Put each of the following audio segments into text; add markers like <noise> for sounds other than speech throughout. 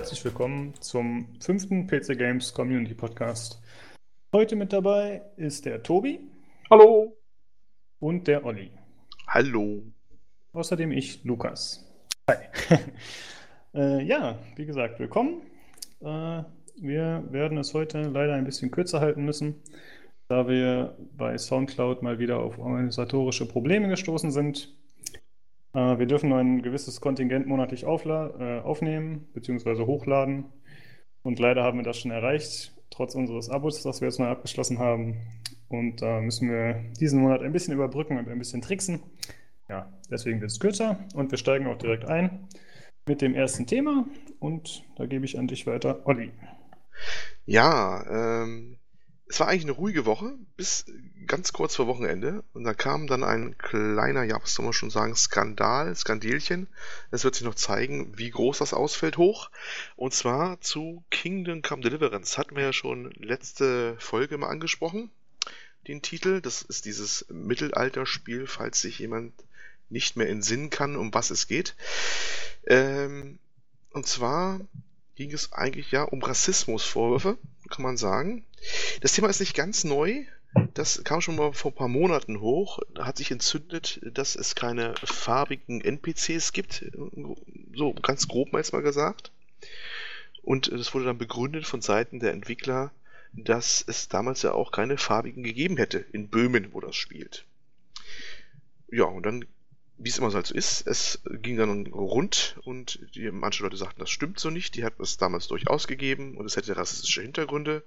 herzlich willkommen zum fünften PC Games Community Podcast. Heute mit dabei ist der Tobi. Hallo. Und der Olli. Hallo. Außerdem ich, Lukas. Hi. <laughs> äh, ja, wie gesagt, willkommen. Äh, wir werden es heute leider ein bisschen kürzer halten müssen, da wir bei SoundCloud mal wieder auf organisatorische Probleme gestoßen sind. Äh, wir dürfen nur ein gewisses Kontingent monatlich äh, aufnehmen bzw. hochladen. Und leider haben wir das schon erreicht, trotz unseres Abos, das wir jetzt neu abgeschlossen haben. Und da müssen wir diesen Monat ein bisschen überbrücken und ein bisschen tricksen. Ja, deswegen wird es kürzer und wir steigen auch direkt ein mit dem ersten Thema. Und da gebe ich an dich weiter, Olli. Ja, ähm, es war eigentlich eine ruhige Woche, bis ganz kurz vor Wochenende. Und da kam dann ein kleiner, ja, was soll man schon sagen, Skandal, Skandelchen. Es wird sich noch zeigen, wie groß das ausfällt hoch. Und zwar zu Kingdom Come Deliverance. Hatten wir ja schon letzte Folge mal angesprochen, den Titel. Das ist dieses Mittelalterspiel, falls sich jemand nicht mehr entsinnen kann, um was es geht. Ähm, und zwar ging es eigentlich ja um Rassismusvorwürfe, kann man sagen. Das Thema ist nicht ganz neu. Das kam schon mal vor ein paar Monaten hoch. Hat sich entzündet, dass es keine farbigen NPCs gibt. So ganz grob mal jetzt mal gesagt. Und das wurde dann begründet von Seiten der Entwickler, dass es damals ja auch keine farbigen gegeben hätte in Böhmen, wo das spielt. Ja, und dann wie es immer so halt ist, es ging dann rund und die, manche Leute sagten, das stimmt so nicht. Die hatten es damals durchaus gegeben und es hätte rassistische Hintergründe.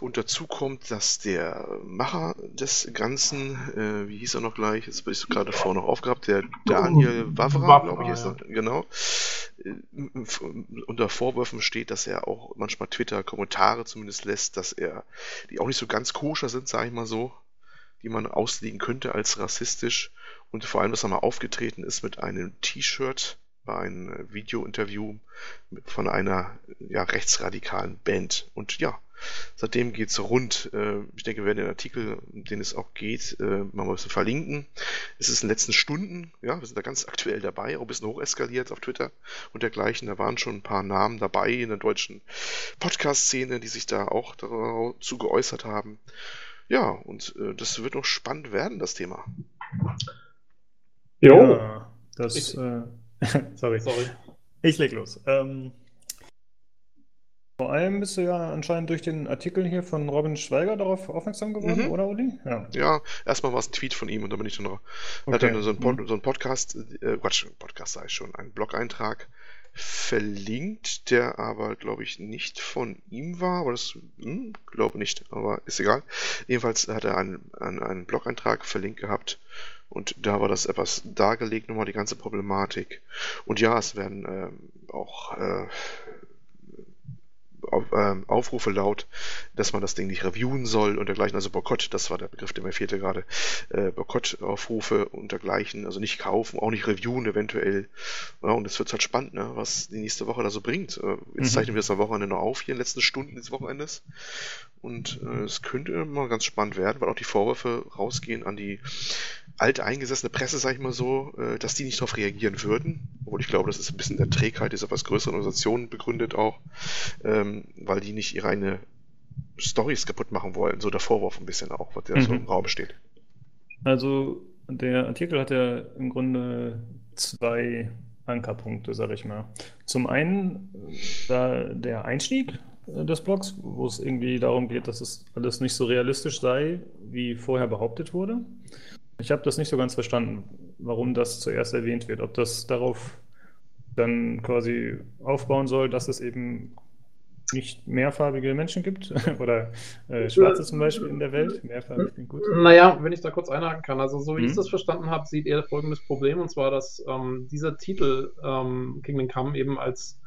Und dazu kommt, dass der Macher des Ganzen, äh, wie hieß er noch gleich, jetzt bin ich gerade vorher noch aufgehabt, der Daniel Wavra, glaube ich, ist er, genau, unter Vorwürfen steht, dass er auch manchmal Twitter-Kommentare zumindest lässt, dass er, die auch nicht so ganz koscher sind, sage ich mal so, die man auslegen könnte als rassistisch und vor allem, dass er mal aufgetreten ist mit einem T-Shirt bei einem äh, Video-Interview von einer ja, rechtsradikalen Band. Und ja, seitdem geht's rund. Äh, ich denke, wir werden den Artikel, um den es auch geht, äh, mal ein bisschen verlinken. Es ist in den letzten Stunden, ja, wir sind da ganz aktuell dabei, auch ein bisschen hocheskaliert auf Twitter und dergleichen. Da waren schon ein paar Namen dabei in der deutschen Podcast-Szene, die sich da auch dazu geäußert haben. Ja, und das wird noch spannend werden, das Thema. Jo. Ja, das, ich, äh, <laughs> sorry. sorry. Ich leg los. Ähm, vor allem bist du ja anscheinend durch den Artikel hier von Robin Schweiger darauf aufmerksam geworden, mhm. oder Uli? Ja. ja, erstmal war es ein Tweet von ihm und da bin ich dann noch. Okay. hat dann so ein, Pod, mhm. so ein Podcast, äh, Quatsch, Podcast sei schon, einen Blog-Eintrag verlinkt, der aber, glaube ich, nicht von ihm war. Aber das hm, glaube nicht, aber ist egal. Jedenfalls hat er einen, einen, einen Blog-Eintrag verlinkt gehabt und da war das etwas dargelegt, nochmal die ganze Problematik. Und ja, es werden äh, auch äh, auf, äh, Aufrufe laut, dass man das Ding nicht reviewen soll und dergleichen. Also Boykott, das war der Begriff, der mir fehlte gerade. Äh, Boykott-Aufrufe und dergleichen. Also nicht kaufen, auch nicht reviewen eventuell. Ja, und es wird halt spannend, ne, was die nächste Woche da so bringt. Äh, jetzt mhm. zeichnen wir das am Wochenende noch auf, hier in den letzten Stunden des Wochenendes. Und äh, es könnte mal ganz spannend werden, weil auch die Vorwürfe rausgehen an die alteingesessene Presse, sag ich mal so, äh, dass die nicht darauf reagieren würden. Obwohl ich glaube, das ist ein bisschen der Trägheit dieser etwas größeren Organisationen begründet auch, ähm, weil die nicht ihre eigene Stories kaputt machen wollen. So der Vorwurf ein bisschen auch, was ja mhm. so im Raum steht. Also der Artikel hat ja im Grunde zwei Ankerpunkte, sag ich mal. Zum einen da der Einstieg äh, des Blogs, wo es irgendwie darum geht, dass es alles nicht so realistisch sei, wie vorher behauptet wurde. Ich habe das nicht so ganz verstanden, warum das zuerst erwähnt wird. Ob das darauf dann quasi aufbauen soll, dass es eben nicht mehrfarbige Menschen gibt <laughs> oder äh, Schwarze zum Beispiel in der Welt. Mehrfarbig klingt gut. Naja, wenn ich da kurz einhaken kann. Also, so wie mhm. ich das verstanden habe, sieht er folgendes Problem und zwar, dass ähm, dieser Titel ähm, Kingdom Come eben als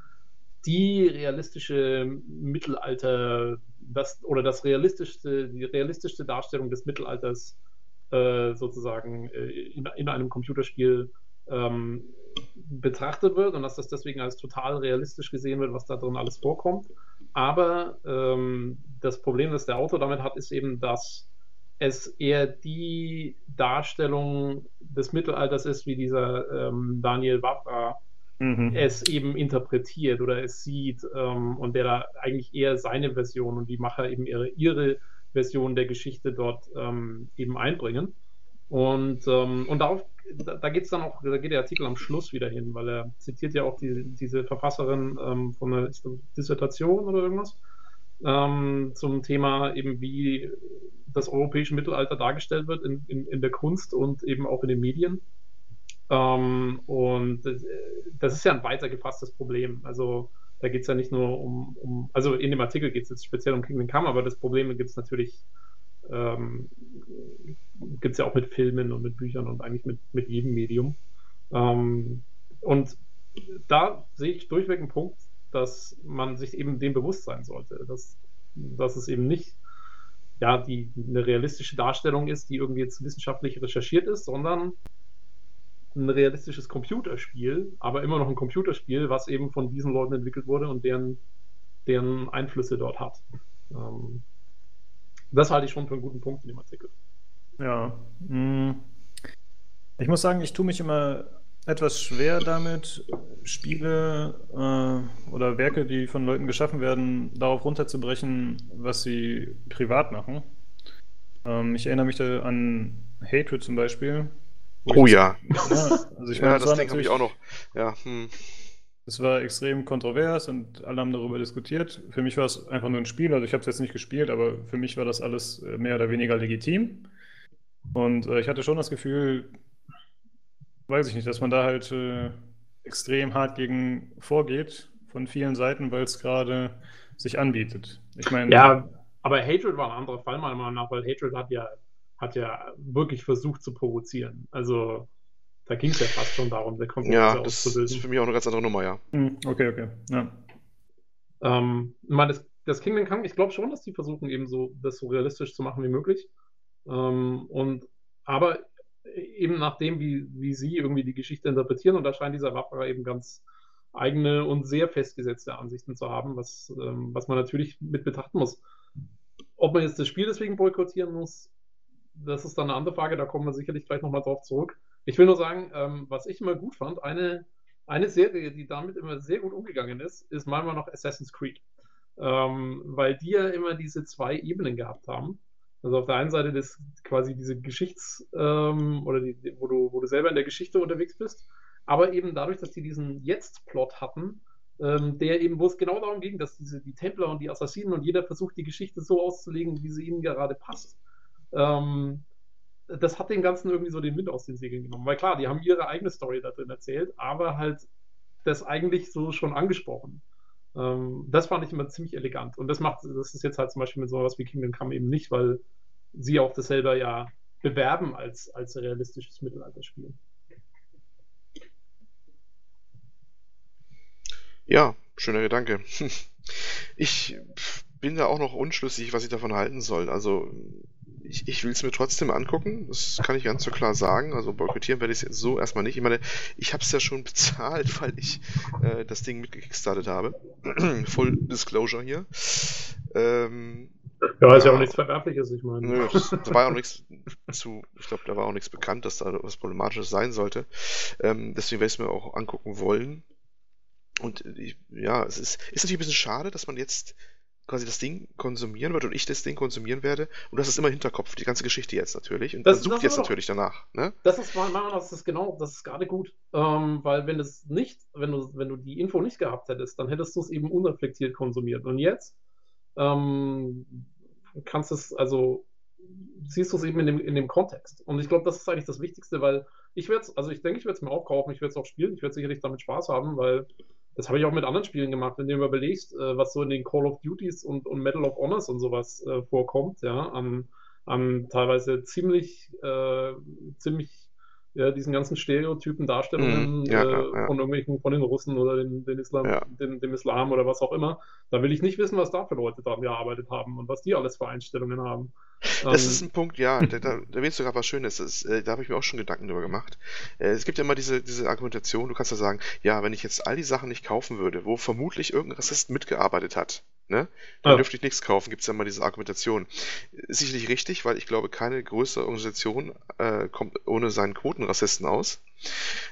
die realistische Mittelalter, das, oder das realistischste, die realistischste Darstellung des Mittelalters äh, sozusagen äh, in, in, einem Computerspiel ähm, betrachtet wird und dass das deswegen als total realistisch gesehen wird, was da drin alles vorkommt. Aber ähm, das Problem, das der Autor damit hat, ist eben, dass es eher die Darstellung des Mittelalters ist, wie dieser ähm, Daniel Wavra mhm. es eben interpretiert oder es sieht ähm, und der da eigentlich eher seine Version und die Macher eben ihre, ihre Version der Geschichte dort ähm, eben einbringen. Und, ähm, und darauf, da, da geht es dann auch, da geht der Artikel am Schluss wieder hin, weil er zitiert ja auch die, diese Verfasserin ähm, von einer Dissertation oder irgendwas ähm, zum Thema eben, wie das europäische Mittelalter dargestellt wird in, in, in der Kunst und eben auch in den Medien. Ähm, und das, das, ist ja ein weiter gefasstes Problem. Also da geht es ja nicht nur um, um, also in dem Artikel geht es jetzt speziell um Kingdom Come, aber das Problem gibt es natürlich, ähm, gibt es ja auch mit Filmen und mit Büchern und eigentlich mit, mit jedem Medium. Ähm, und da sehe ich durchweg einen Punkt, dass man sich eben dem bewusst sein sollte, dass, dass es eben nicht ja, die, eine realistische Darstellung ist, die irgendwie jetzt wissenschaftlich recherchiert ist, sondern ein realistisches Computerspiel, aber immer noch ein Computerspiel, was eben von diesen Leuten entwickelt wurde und deren, deren Einflüsse dort hat. Ähm, das halte ich schon für einen guten Punkt in dem Artikel. Ja. Hm. Ich muss sagen, ich tue mich immer etwas schwer damit, Spiele äh, oder Werke, die von Leuten geschaffen werden, darauf runterzubrechen, was sie privat machen. Ähm, ich erinnere mich da an Hatred zum Beispiel. Oh ja. <laughs> ja. Also ich meine, ja, das, das Ding habe ich auch noch. Ja. Hm. Es war extrem kontrovers und alle haben darüber diskutiert. Für mich war es einfach nur ein Spiel, also ich habe es jetzt nicht gespielt, aber für mich war das alles äh, mehr oder weniger legitim. Und äh, ich hatte schon das Gefühl, weiß ich nicht, dass man da halt äh, extrem hart gegen vorgeht von vielen Seiten, weil es gerade sich anbietet. Ich meine. Ja, aber Hatred war ein anderer Fall, meiner Meinung nach, weil Hatred hat ja, hat ja wirklich versucht zu provozieren. Also da ging es ja fast schon darum, der Konflikt Ja, das ist für mich auch eine ganz andere Nummer, ja. Hm, okay, okay. Ja. Ähm, ich meine, das, das Kingdom Come, ich glaube schon, dass die versuchen, eben so das so realistisch zu machen wie möglich. Ähm, und aber eben nachdem, wie, wie sie irgendwie die Geschichte interpretieren. Und da scheint dieser Wapperer eben ganz eigene und sehr festgesetzte Ansichten zu haben, was, ähm, was man natürlich mit betrachten muss. Ob man jetzt das Spiel deswegen boykottieren muss, das ist dann eine andere Frage, da kommen wir sicherlich gleich nochmal drauf zurück. Ich will nur sagen, ähm, was ich immer gut fand, eine, eine Serie, die damit immer sehr gut umgegangen ist, ist manchmal noch Assassin's Creed. Ähm, weil die ja immer diese zwei Ebenen gehabt haben. Also auf der einen Seite das quasi diese Geschichts- ähm, oder die, wo, du, wo du selber in der Geschichte unterwegs bist, aber eben dadurch, dass die diesen Jetzt-Plot hatten, ähm, der eben, wo es genau darum ging, dass diese, die Templer und die Assassinen und jeder versucht, die Geschichte so auszulegen, wie sie ihnen gerade passt. Ähm, das hat den Ganzen irgendwie so den Wind aus den Segeln genommen. Weil klar, die haben ihre eigene Story da drin erzählt, aber halt das eigentlich so schon angesprochen. Ähm, das fand ich immer ziemlich elegant. Und das macht, das ist jetzt halt zum Beispiel mit sowas wie Kingdom Come eben nicht, weil sie auch das selber ja bewerben als, als realistisches Mittelalterspiel. Ja, schöner Gedanke. <laughs> Ich bin da auch noch unschlüssig, was ich davon halten soll. Also ich, ich will es mir trotzdem angucken, das kann ich ganz so klar sagen. Also boykottieren werde ich es jetzt so erstmal nicht. Ich meine, ich habe es ja schon bezahlt, <laughs> weil ich äh, das Ding mitgekickstartet habe. <clears throat> Full Disclosure hier. Ähm, ja, ist ja, auch nichts Verwerfliches, ich meine. Nö, da war auch nichts zu, ich glaube, da war auch nichts bekannt, dass da was Problematisches sein sollte. Ähm, deswegen werde ich es mir auch angucken wollen. Und ich, ja, es ist, ist natürlich ein bisschen schade, dass man jetzt quasi das Ding konsumieren wird und ich das Ding konsumieren werde. Und das ist immer im Hinterkopf, die ganze Geschichte jetzt natürlich. Und das, man sucht jetzt natürlich danach. Ne? Das ist meiner Meinung nach, das ist genau, das ist gerade gut. Ähm, weil wenn es nicht, wenn du, wenn du die Info nicht gehabt hättest, dann hättest du es eben unreflektiert konsumiert. Und jetzt ähm, kannst du es, also siehst du es eben in dem, in dem Kontext. Und ich glaube, das ist eigentlich das Wichtigste, weil ich werde es, also ich denke, ich werde es mir auch kaufen, ich werde es auch spielen, ich werde sicherlich damit Spaß haben, weil das habe ich auch mit anderen Spielen gemacht, wenn du mir überlegst, äh, was so in den Call of Duties und, und Medal of Honors und sowas äh, vorkommt, ja, an, an teilweise ziemlich, äh, ziemlich ja, diesen ganzen Stereotypen, Darstellungen mm, ja, äh, ja, von irgendwelchen, von den Russen oder den, den Islam, dem, dem, Islam oder was auch immer. Da will ich nicht wissen, was da für Leute dran gearbeitet haben und was die alles für Einstellungen haben. Das ähm, ist ein Punkt, ja, da, da, <laughs> da erwähnst du gerade was Schönes. Das, äh, da habe ich mir auch schon Gedanken drüber gemacht. Äh, es gibt ja immer diese, diese Argumentation, du kannst ja sagen, ja, wenn ich jetzt all die Sachen nicht kaufen würde, wo vermutlich irgendein Rassist mitgearbeitet hat, ne, dann ja. dürfte ich nichts kaufen, gibt es ja immer diese Argumentation. Sicherlich richtig, weil ich glaube, keine größere Organisation äh, kommt ohne seinen Quotenrassisten aus.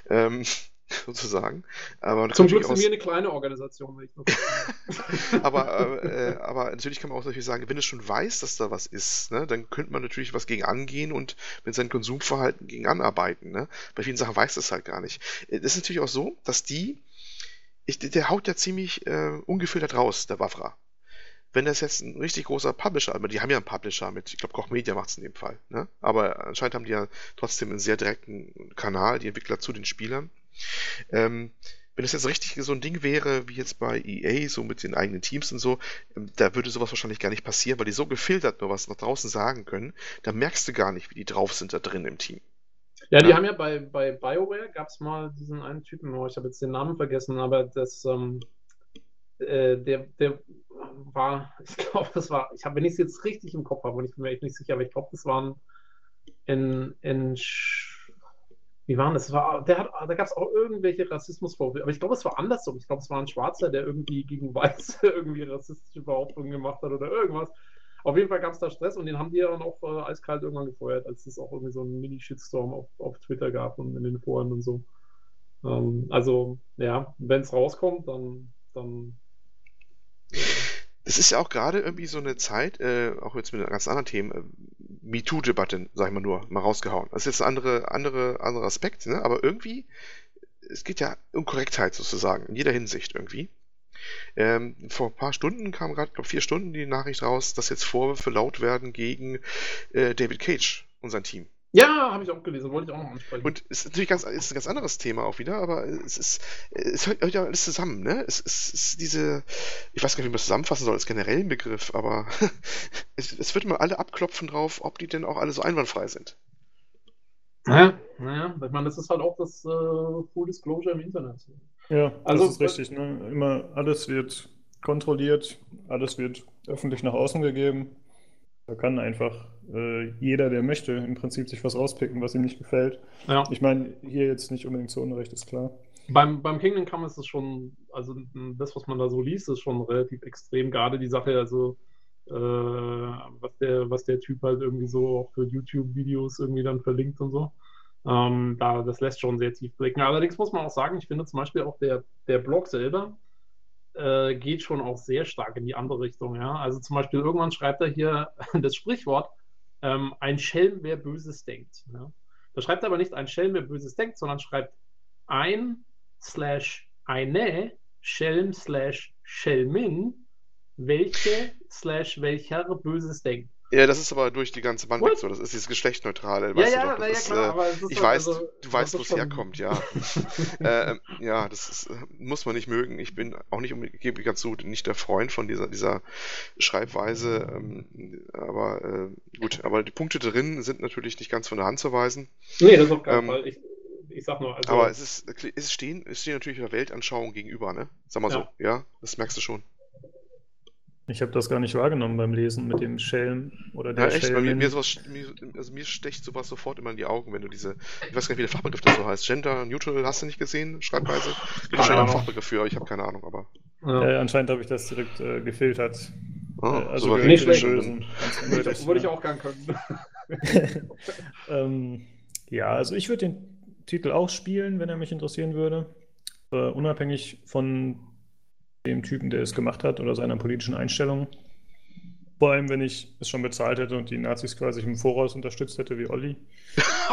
Ähm, <laughs> sozusagen. Aber Zum Glück sind wir eine kleine Organisation, <laughs> aber, äh, aber natürlich kann man auch natürlich sagen, wenn es schon weiß, dass da was ist, ne, dann könnte man natürlich was gegen angehen und mit seinem Konsumverhalten gegen anarbeiten. Ne? Bei vielen Sachen weiß das halt gar nicht. Es ist natürlich auch so, dass die, ich, der haut ja ziemlich äh, ungefiltert raus, der Wafra wenn das jetzt ein richtig großer Publisher, aber die haben ja einen Publisher mit, ich glaube Koch Media macht es in dem Fall, ne? aber anscheinend haben die ja trotzdem einen sehr direkten Kanal, die Entwickler zu den Spielern. Ähm, wenn das jetzt richtig so ein Ding wäre, wie jetzt bei EA, so mit den eigenen Teams und so, ähm, da würde sowas wahrscheinlich gar nicht passieren, weil die so gefiltert nur was nach draußen sagen können, da merkst du gar nicht, wie die drauf sind da drin im Team. Ja, die ja. haben ja bei, bei BioWare gab es mal diesen einen Typen, oh, ich habe jetzt den Namen vergessen, aber das, ähm, äh, der, der war, <laughs> ich glaube, das war, ich habe, wenn ich es jetzt richtig im Kopf habe, und ich bin mir echt nicht sicher, aber ich glaube, das waren in, in wie waren das? war, der hat, da gab es auch irgendwelche Rassismusvorwürfe, aber ich glaube, es war andersrum. Ich glaube, es war ein Schwarzer, der irgendwie gegen Weiße <laughs> irgendwie rassistische Behauptungen gemacht hat oder irgendwas. Auf jeden Fall gab es da Stress und den haben die dann auch äh, eiskalt irgendwann gefeuert, als es auch irgendwie so einen Mini-Shitstorm auf, auf Twitter gab und in den Foren und so. Ähm, also, ja, wenn es rauskommt, dann, dann es ist ja auch gerade irgendwie so eine Zeit, äh, auch jetzt mit ganz anderen Themen, äh, MeToo-Debatte, sag ich mal nur, mal rausgehauen. Das ist jetzt ein andere, andere, anderer Aspekt, ne? aber irgendwie, es geht ja um Korrektheit sozusagen, in jeder Hinsicht irgendwie. Ähm, vor ein paar Stunden kam gerade, glaube vier Stunden die Nachricht raus, dass jetzt Vorwürfe laut werden gegen äh, David Cage und sein Team. Ja, habe ich auch gelesen, wollte ich auch noch ansprechen. Und es ist natürlich ganz, ist ein ganz anderes Thema auch wieder, aber es ist, es hört ja alles zusammen, ne? Es, es ist diese, ich weiß gar nicht, wie man das zusammenfassen soll, als generellen Begriff, aber <laughs> es, es wird mal alle abklopfen drauf, ob die denn auch alle so einwandfrei sind. Naja, naja, ich meine, das ist halt auch das äh, Full Disclosure im Internet. Ja, also, das ist richtig, ne? Immer alles wird kontrolliert, alles wird öffentlich nach außen gegeben. Da kann einfach äh, jeder, der möchte, im Prinzip sich was rauspicken, was ihm nicht gefällt. Ja. Ich meine, hier jetzt nicht unbedingt zu Unrecht, ist klar. Beim, beim Kingdom Come ist es schon, also das, was man da so liest, ist schon relativ extrem. Gerade die Sache, also äh, was, der, was der Typ halt irgendwie so auch für YouTube-Videos irgendwie dann verlinkt und so. Ähm, da, das lässt schon sehr tief blicken. Allerdings muss man auch sagen, ich finde zum Beispiel auch der, der Blog selber, äh, geht schon auch sehr stark in die andere Richtung. Ja? Also zum Beispiel irgendwann schreibt er hier <laughs> das Sprichwort, ähm, ein Schelm, wer Böses denkt. Ja? Da schreibt er aber nicht ein Schelm, wer Böses denkt, sondern schreibt ein slash eine Schelm slash Schelmin, welche slash welcher Böses denkt. Ja, das ist aber durch die ganze Band so. Das ist dieses Geschlechtneutrale. Ja, ja, na, ja, klar, äh, ich weiß, also, du weißt, wo es herkommt, ja. <laughs> äh, ähm, ja, das ist, äh, muss man nicht mögen. Ich bin auch nicht, gebe ganz so, nicht der Freund von dieser, dieser Schreibweise. Ähm, aber äh, gut, aber die Punkte drin sind natürlich nicht ganz von der Hand zu weisen. Nee, das ist auf keinen ähm, Fall. Ich, ich sag nur, also, aber es ist, es stehen, es stehen natürlich der Weltanschauung gegenüber, ne? Sag mal ja. so, ja, das merkst du schon. Ich habe das gar nicht wahrgenommen beim Lesen mit dem Schelm oder der ja, echt? Mir, mir, sowas, mir, also mir stecht sowas sofort immer in die Augen, wenn du diese, ich weiß gar nicht, wie der Fachbegriff dazu heißt. Gender Neutral hast du nicht gesehen, Schreibweise? Gibt es schon einen Fachbegriff für, ich habe keine Ahnung, aber. Ja. Ja, anscheinend habe ich das direkt äh, gefiltert. Oh, äh, also so nicht schlecht. Bösen, das würde ich auch gern können. <laughs> ähm, ja, also ich würde den Titel auch spielen, wenn er mich interessieren würde. Uh, unabhängig von dem Typen, der es gemacht hat oder seiner politischen Einstellung. Vor allem, wenn ich es schon bezahlt hätte und die Nazis quasi im Voraus unterstützt hätte, wie Olli.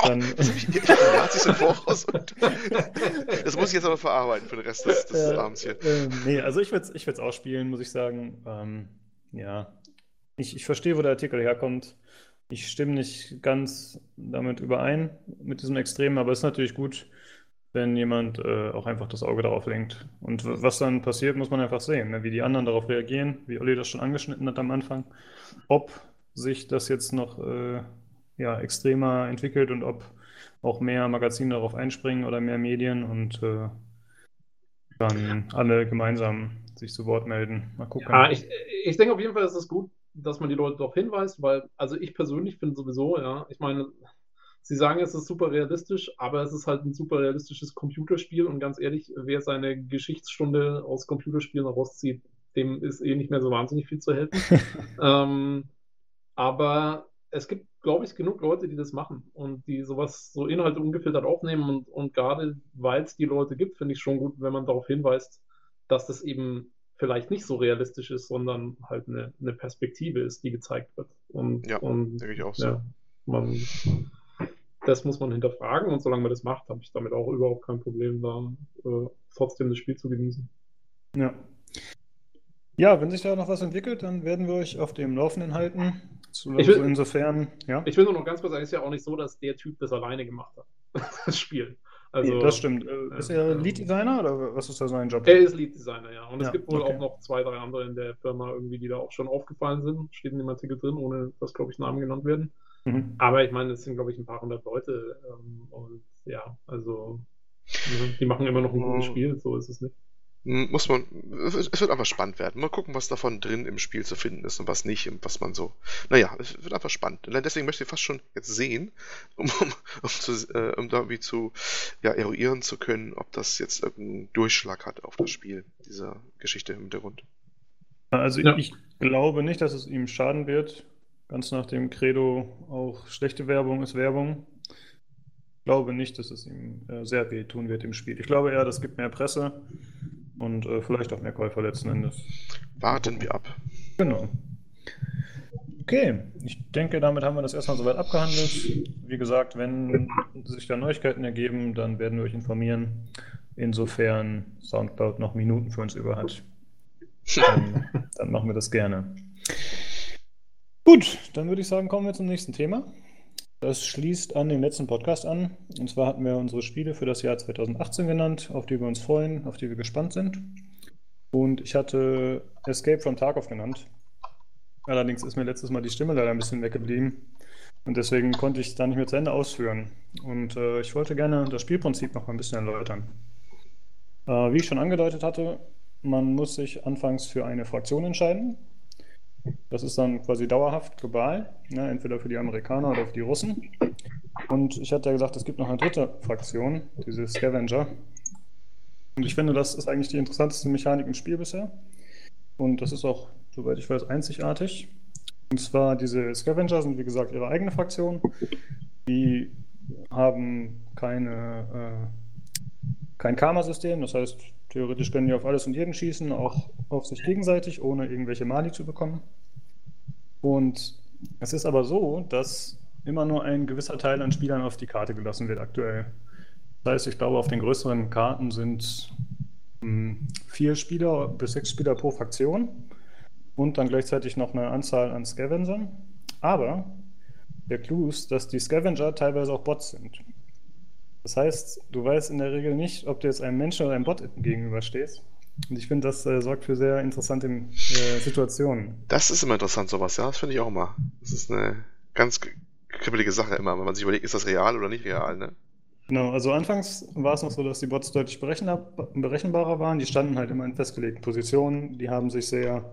Dann, <laughs> die Nazis im Voraus. <laughs> das muss ich jetzt aber verarbeiten für den Rest des, des äh, Abends hier. Äh, nee, also ich würde es ich auch spielen, muss ich sagen. Ähm, ja, ich, ich verstehe, wo der Artikel herkommt. Ich stimme nicht ganz damit überein, mit diesem Extremen, aber es ist natürlich gut, wenn jemand äh, auch einfach das Auge darauf lenkt. Und was dann passiert, muss man einfach sehen, ne? wie die anderen darauf reagieren, wie Olli das schon angeschnitten hat am Anfang, ob sich das jetzt noch äh, ja, extremer entwickelt und ob auch mehr Magazine darauf einspringen oder mehr Medien und äh, dann alle gemeinsam sich zu Wort melden. Mal gucken. Ja, ich, ich denke auf jeden Fall, ist es gut, dass man die Leute darauf hinweist, weil, also ich persönlich finde sowieso, ja, ich meine, Sie sagen, es ist super realistisch, aber es ist halt ein super realistisches Computerspiel und ganz ehrlich, wer seine Geschichtsstunde aus Computerspielen rauszieht, dem ist eh nicht mehr so wahnsinnig viel zu helfen. <laughs> ähm, aber es gibt glaube ich, genug Leute, die das machen und die sowas, so Inhalte ungefiltert aufnehmen und, und gerade weil es die Leute gibt, finde ich schon gut, wenn man darauf hinweist, dass das eben vielleicht nicht so realistisch ist, sondern halt eine, eine Perspektive ist, die gezeigt wird. Und, ja, und denke ich auch so. Ja, man, das muss man hinterfragen und solange man das macht, habe ich damit auch überhaupt kein Problem, da äh, trotzdem das Spiel zu genießen. Ja. Ja, wenn sich da noch was entwickelt, dann werden wir euch auf dem Laufenden halten. So, Ich will- insofern, ja. Ich will nur noch ganz kurz sagen, es ist ja auch nicht so, dass der Typ das alleine gemacht hat, <laughs> das Spiel. Also, Nee, das stimmt. Äh, Ist er ja. Lead Designer oder was ist da sein Job? Er ist Lead Designer, ja. Und es Ja, gibt wohl okay. auch noch zwei, drei andere in der Firma irgendwie, die da auch schon aufgefallen sind. Steht in dem Artikel drin, ohne dass, glaube ich, Namen genannt werden. Mhm. Aber ich meine, es sind, glaube ich, ein paar hundert Leute. Ähm, und ja, also ne, die machen immer noch ein gutes Oh. Spiel, so ist es nicht. Muss man, es wird einfach spannend werden. Mal gucken, was davon drin im Spiel zu finden ist und was nicht und was man so. Naja, es wird einfach spannend. Deswegen möchte ich fast schon jetzt sehen, <laughs> um, um, um, zu, äh, um da irgendwie zu ja, eruieren zu können, ob das jetzt irgendeinen Durchschlag hat auf das Spiel, diese Geschichte im Hintergrund. Also Ja. ich glaube nicht, dass es ihm schaden wird. Ganz nach dem Credo, auch schlechte Werbung ist Werbung. Ich glaube nicht, dass es ihm äh, sehr weh tun wird im Spiel. Ich glaube eher, das gibt mehr Presse und äh, vielleicht auch mehr Käufer letzten Endes. Warten wir ab. Genau. Okay, ich denke, damit haben wir das erstmal soweit abgehandelt. Wie gesagt, wenn sich da Neuigkeiten ergeben, dann werden wir euch informieren. Insofern Soundcloud noch Minuten für uns über hat, <laughs> dann, dann machen wir das gerne. Gut, dann würde ich sagen, kommen wir zum nächsten Thema. Das schließt an den letzten Podcast an. Und zwar hatten wir unsere Spiele für das Jahr 2018 genannt, auf die wir uns freuen, auf die wir gespannt sind. Und ich hatte Escape from Tarkov genannt. Allerdings ist mir letztes Mal die Stimme leider ein bisschen weggeblieben. Und deswegen konnte ich es da nicht mehr zu Ende ausführen. Und äh, ich wollte gerne das Spielprinzip noch mal ein bisschen erläutern. Äh, wie ich schon angedeutet hatte, man muss sich anfangs für eine Fraktion entscheiden. Das ist dann quasi dauerhaft global, ne, entweder für die Amerikaner oder für die Russen. Und ich hatte ja gesagt, es gibt noch eine dritte Fraktion, diese Scavenger. Und ich finde, das ist eigentlich die interessanteste Mechanik im Spiel bisher. Und das ist auch, soweit ich weiß, einzigartig. Und zwar diese Scavenger sind, wie gesagt, ihre eigene Fraktion. Die haben keine, äh, kein Karma-System, das heißt, theoretisch können die auf alles und jeden schießen, auch auf sich gegenseitig, ohne irgendwelche Mali zu bekommen. Und es ist aber so, dass immer nur ein gewisser Teil an Spielern auf die Karte gelassen wird aktuell. Das heißt, ich glaube, auf den größeren Karten sind mh, vier Spieler bis sechs Spieler pro Fraktion und dann gleichzeitig noch eine Anzahl an Scavengern. Aber der Clou ist, dass die Scavenger teilweise auch Bots sind. Das heißt, du weißt in der Regel nicht, ob du jetzt einem Menschen oder einem Bot gegenüberstehst. Und ich finde, das äh, sorgt für sehr interessante äh, Situationen. Das ist immer interessant, sowas, ja. Das finde ich auch immer. Das ist eine ganz kribbelige Sache immer, wenn man sich überlegt, ist das real oder nicht real, ne? Genau, also anfangs war es noch so, dass die Bots deutlich berechenbar, berechenbarer waren. Die standen halt immer in festgelegten Positionen. Die haben sich sehr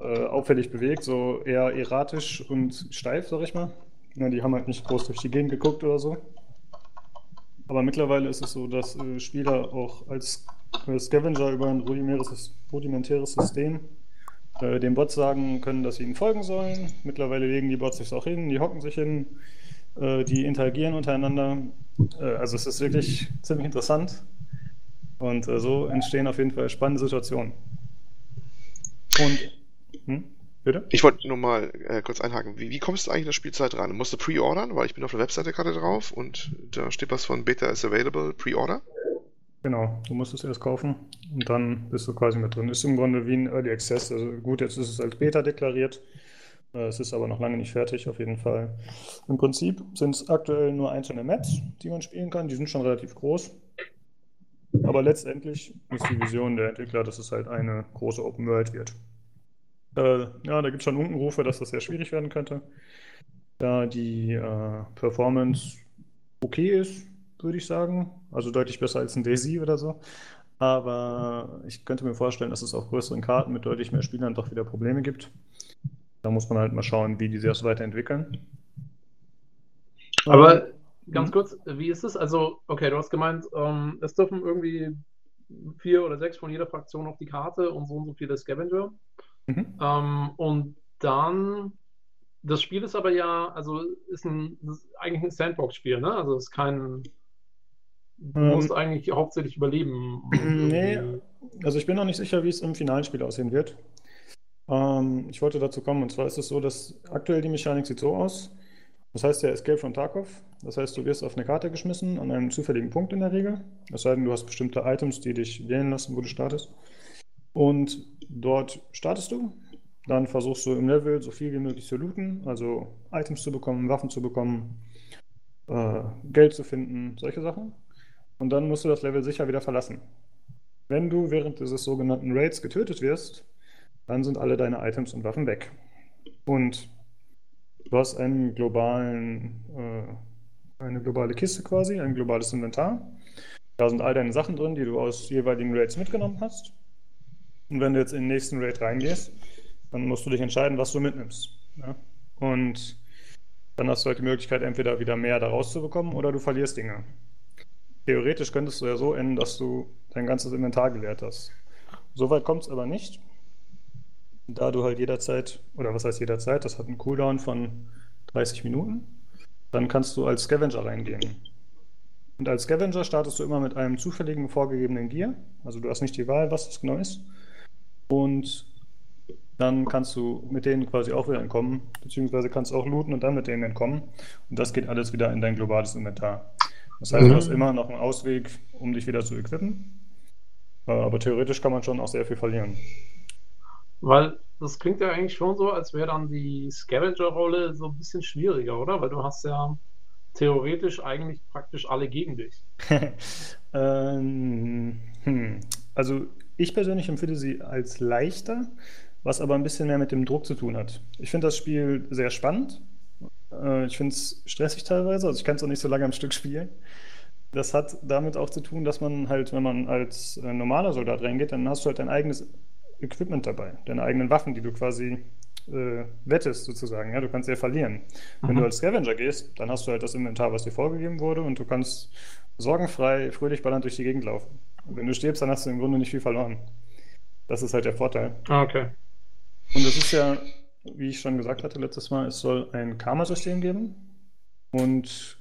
äh, auffällig bewegt, so eher erratisch und steif, sag ich mal. Ja, die haben halt nicht groß durch die Gegend geguckt oder so. Aber mittlerweile ist es so, dass äh, Spieler auch als äh, Scavenger über ein rudimentäres, System äh, den Bots sagen können, dass sie ihnen folgen sollen. Mittlerweile legen die Bots sich auch hin, die hocken sich hin, äh, die interagieren untereinander. Äh, also es ist wirklich ziemlich interessant. Und äh, so entstehen auf jeden Fall spannende Situationen. Und, hm, bitte? Ich wollte nur mal äh, kurz einhaken. Wie, wie kommst du eigentlich in der Spielzeit ran? Musst du pre-ordern? Weil ich bin auf der Webseite gerade drauf und da steht was von Beta is available, pre-order. Genau, du musst es erst kaufen und dann bist du quasi mit drin. Ist im Grunde wie ein Early Access. Also gut, jetzt ist es als Beta deklariert. Äh, Es ist aber noch lange nicht fertig, auf jeden Fall. Im Prinzip sind es aktuell nur einzelne Maps, die man spielen kann. Die sind schon relativ groß. Aber letztendlich ist die Vision der Entwickler, dass es halt eine große Open World wird. Äh, ja, da gibt es schon Unkenrufe, dass das sehr schwierig werden könnte. Da die äh, Performance okay ist, würde ich sagen. Also deutlich besser als ein Daisy oder so. Aber ich könnte mir vorstellen, dass es auf größeren Karten mit deutlich mehr Spielern doch wieder Probleme gibt. Da muss man halt mal schauen, wie die sich das weiterentwickeln. Aber ganz Mhm. kurz, wie ist es? Also, okay, du hast gemeint, ähm, es dürfen irgendwie vier oder sechs von jeder Fraktion auf die Karte und so und so viele Scavenger. Mhm. Ähm, und dann das Spiel ist aber ja, also ist, ein, ist eigentlich ein Sandbox-Spiel, ne? Also es ist kein. Du ähm, musst eigentlich hauptsächlich überleben. Nee, also ich bin noch nicht sicher, wie es im finalen Spiel aussehen wird. Ähm, ich wollte dazu kommen, und zwar ist es so, dass aktuell die Mechanik sieht so aus. Das heißt ja Escape from Tarkov. Das heißt, du wirst auf eine Karte geschmissen, an einem zufälligen Punkt in der Regel. Es sei denn, du hast bestimmte Items, die dich wählen lassen, wo du startest. Und dort startest du dann versuchst du im Level so viel wie möglich zu looten, also Items zu bekommen, Waffen zu bekommen, äh, Geld zu finden, solche Sachen. Und dann musst du das Level sicher wieder verlassen. Wenn du während dieses sogenannten Raids getötet wirst, dann sind alle deine Items und Waffen weg. Und du hast einen globalen, äh, eine globale Kiste quasi, ein globales Inventar. Da sind all deine Sachen drin, die du aus jeweiligen Raids mitgenommen hast. Und wenn du jetzt in den nächsten Raid reingehst, dann musst du dich entscheiden, was du mitnimmst. Ja? Und dann hast du halt die Möglichkeit, entweder wieder mehr da rauszubekommen oder du verlierst Dinge. Theoretisch könntest du ja so enden, dass du dein ganzes Inventar geleert hast. Soweit kommt es aber nicht. Da du halt jederzeit, oder was heißt jederzeit, das hat einen Cooldown von 30 Minuten, dann kannst du als Scavenger reingehen. Und als Scavenger startest du immer mit einem zufälligen vorgegebenen Gear. Also du hast nicht die Wahl, was das genau ist. Und dann kannst du mit denen quasi auch wieder entkommen, beziehungsweise kannst auch looten und dann mit denen entkommen. Und das geht alles wieder in dein globales Inventar. Das heißt, mhm. du hast immer noch einen Ausweg, um dich wieder zu equippen. Äh, aber theoretisch kann man schon auch sehr viel verlieren. Weil das klingt ja eigentlich schon so, als wäre dann die Scavenger-Rolle so ein bisschen schwieriger, oder? Weil du hast ja theoretisch eigentlich praktisch alle gegen dich. <laughs> ähm, hm. Also ich persönlich empfinde sie als leichter, was aber ein bisschen mehr mit dem Druck zu tun hat. Ich finde das Spiel sehr spannend. Äh, ich finde es stressig teilweise, also ich kann es auch nicht so lange am Stück spielen. Das hat damit auch zu tun, dass man halt, wenn man als äh, normaler Soldat reingeht, dann hast du halt dein eigenes Equipment dabei, deine eigenen Waffen, die du quasi äh, wettest sozusagen. Ja, du kannst ja verlieren. Mhm. Wenn du als Scavenger gehst, dann hast du halt das Inventar, was dir vorgegeben wurde und du kannst sorgenfrei, fröhlich ballernd durch die Gegend laufen. Und wenn du stirbst, dann hast du im Grunde nicht viel verloren. Das ist halt der Vorteil. Ah, okay. Und es ist ja, wie ich schon gesagt hatte letztes Mal, es soll ein Karma-System geben. Und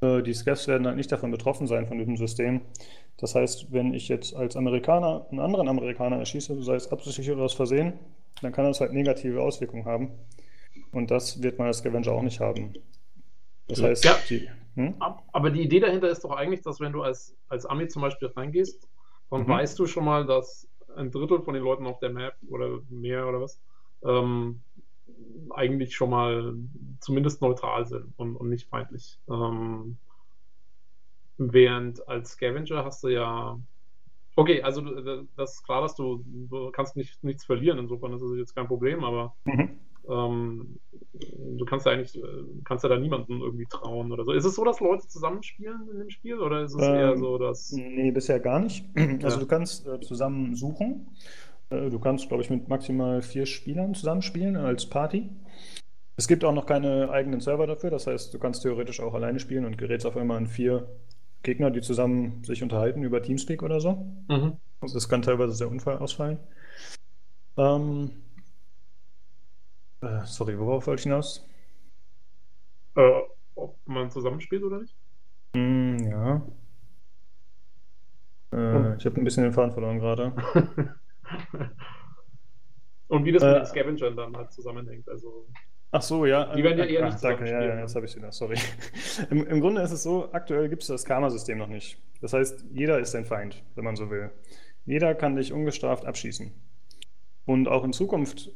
äh, die Scavs werden halt nicht davon betroffen sein, von diesem System. Das heißt, wenn ich jetzt als Amerikaner einen anderen Amerikaner erschieße, sei es absichtlich oder aus Versehen, dann kann das halt negative Auswirkungen haben. Und das wird man als Scavenger auch nicht haben. Das heißt, ja, die, hm? aber die Idee dahinter ist doch eigentlich, dass wenn du als, als Ami zum Beispiel reingehst, dann mhm. weißt du schon mal, dass ein Drittel von den Leuten auf der Map oder mehr oder was, ähm, eigentlich schon mal zumindest neutral sind und, und nicht feindlich. Ähm, während als Scavenger hast du ja. Okay, also das ist klar, dass du, du kannst nicht, nichts verlieren, insofern ist es jetzt kein Problem, aber mhm. ähm, du kannst ja eigentlich, kannst ja da niemandem irgendwie trauen oder so. Ist es so, dass Leute zusammenspielen in dem Spiel oder ist es ähm, eher so, dass. Nee, bisher gar nicht. <clears throat> Also ja. du kannst äh, zusammen suchen. Äh, du kannst, glaube ich, mit maximal vier Spielern zusammenspielen als Party. Es gibt auch noch keine eigenen Server dafür, das heißt, du kannst theoretisch auch alleine spielen und gerätst auf einmal an vier Gegner, die zusammen sich unterhalten über Teamspeak oder so. Mhm. Also das kann teilweise sehr unfall ausfallen. Ähm, äh, sorry, worauf wollte ich hinaus? Äh, ob man zusammenspielt oder nicht? Mm, ja. Äh, hm. Ich habe ein bisschen den Faden verloren gerade. <laughs> Und wie das mit den äh, Scavengern dann halt zusammenhängt. Also, ach so, ja. Die werden ja eher ach, nicht Danke, ja, ja, jetzt habe ich wieder, sorry. <laughs> Im, Im, Grunde ist es so, aktuell gibt es das Karma-System noch nicht. Das heißt, jeder ist dein Feind, wenn man so will. Jeder kann dich ungestraft abschießen. Und auch in Zukunft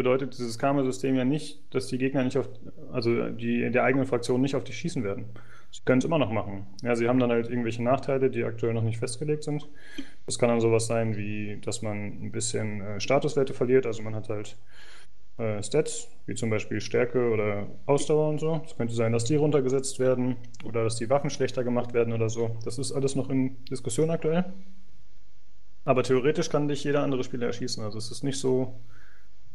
bedeutet dieses Karma-System ja nicht, dass die Gegner nicht auf, also die der eigenen Fraktion nicht auf dich schießen werden. Sie können es immer noch machen. Ja, sie haben dann halt irgendwelche Nachteile, die aktuell noch nicht festgelegt sind. Das kann dann sowas sein, wie dass man ein bisschen äh, Statuswerte verliert. Also man hat halt äh, Stats, wie zum Beispiel Stärke oder Ausdauer und so. Es könnte sein, dass die runtergesetzt werden oder dass die Waffen schlechter gemacht werden oder so. Das ist alles noch in Diskussion aktuell. Aber theoretisch kann dich jeder andere Spieler erschießen. Also es ist nicht so,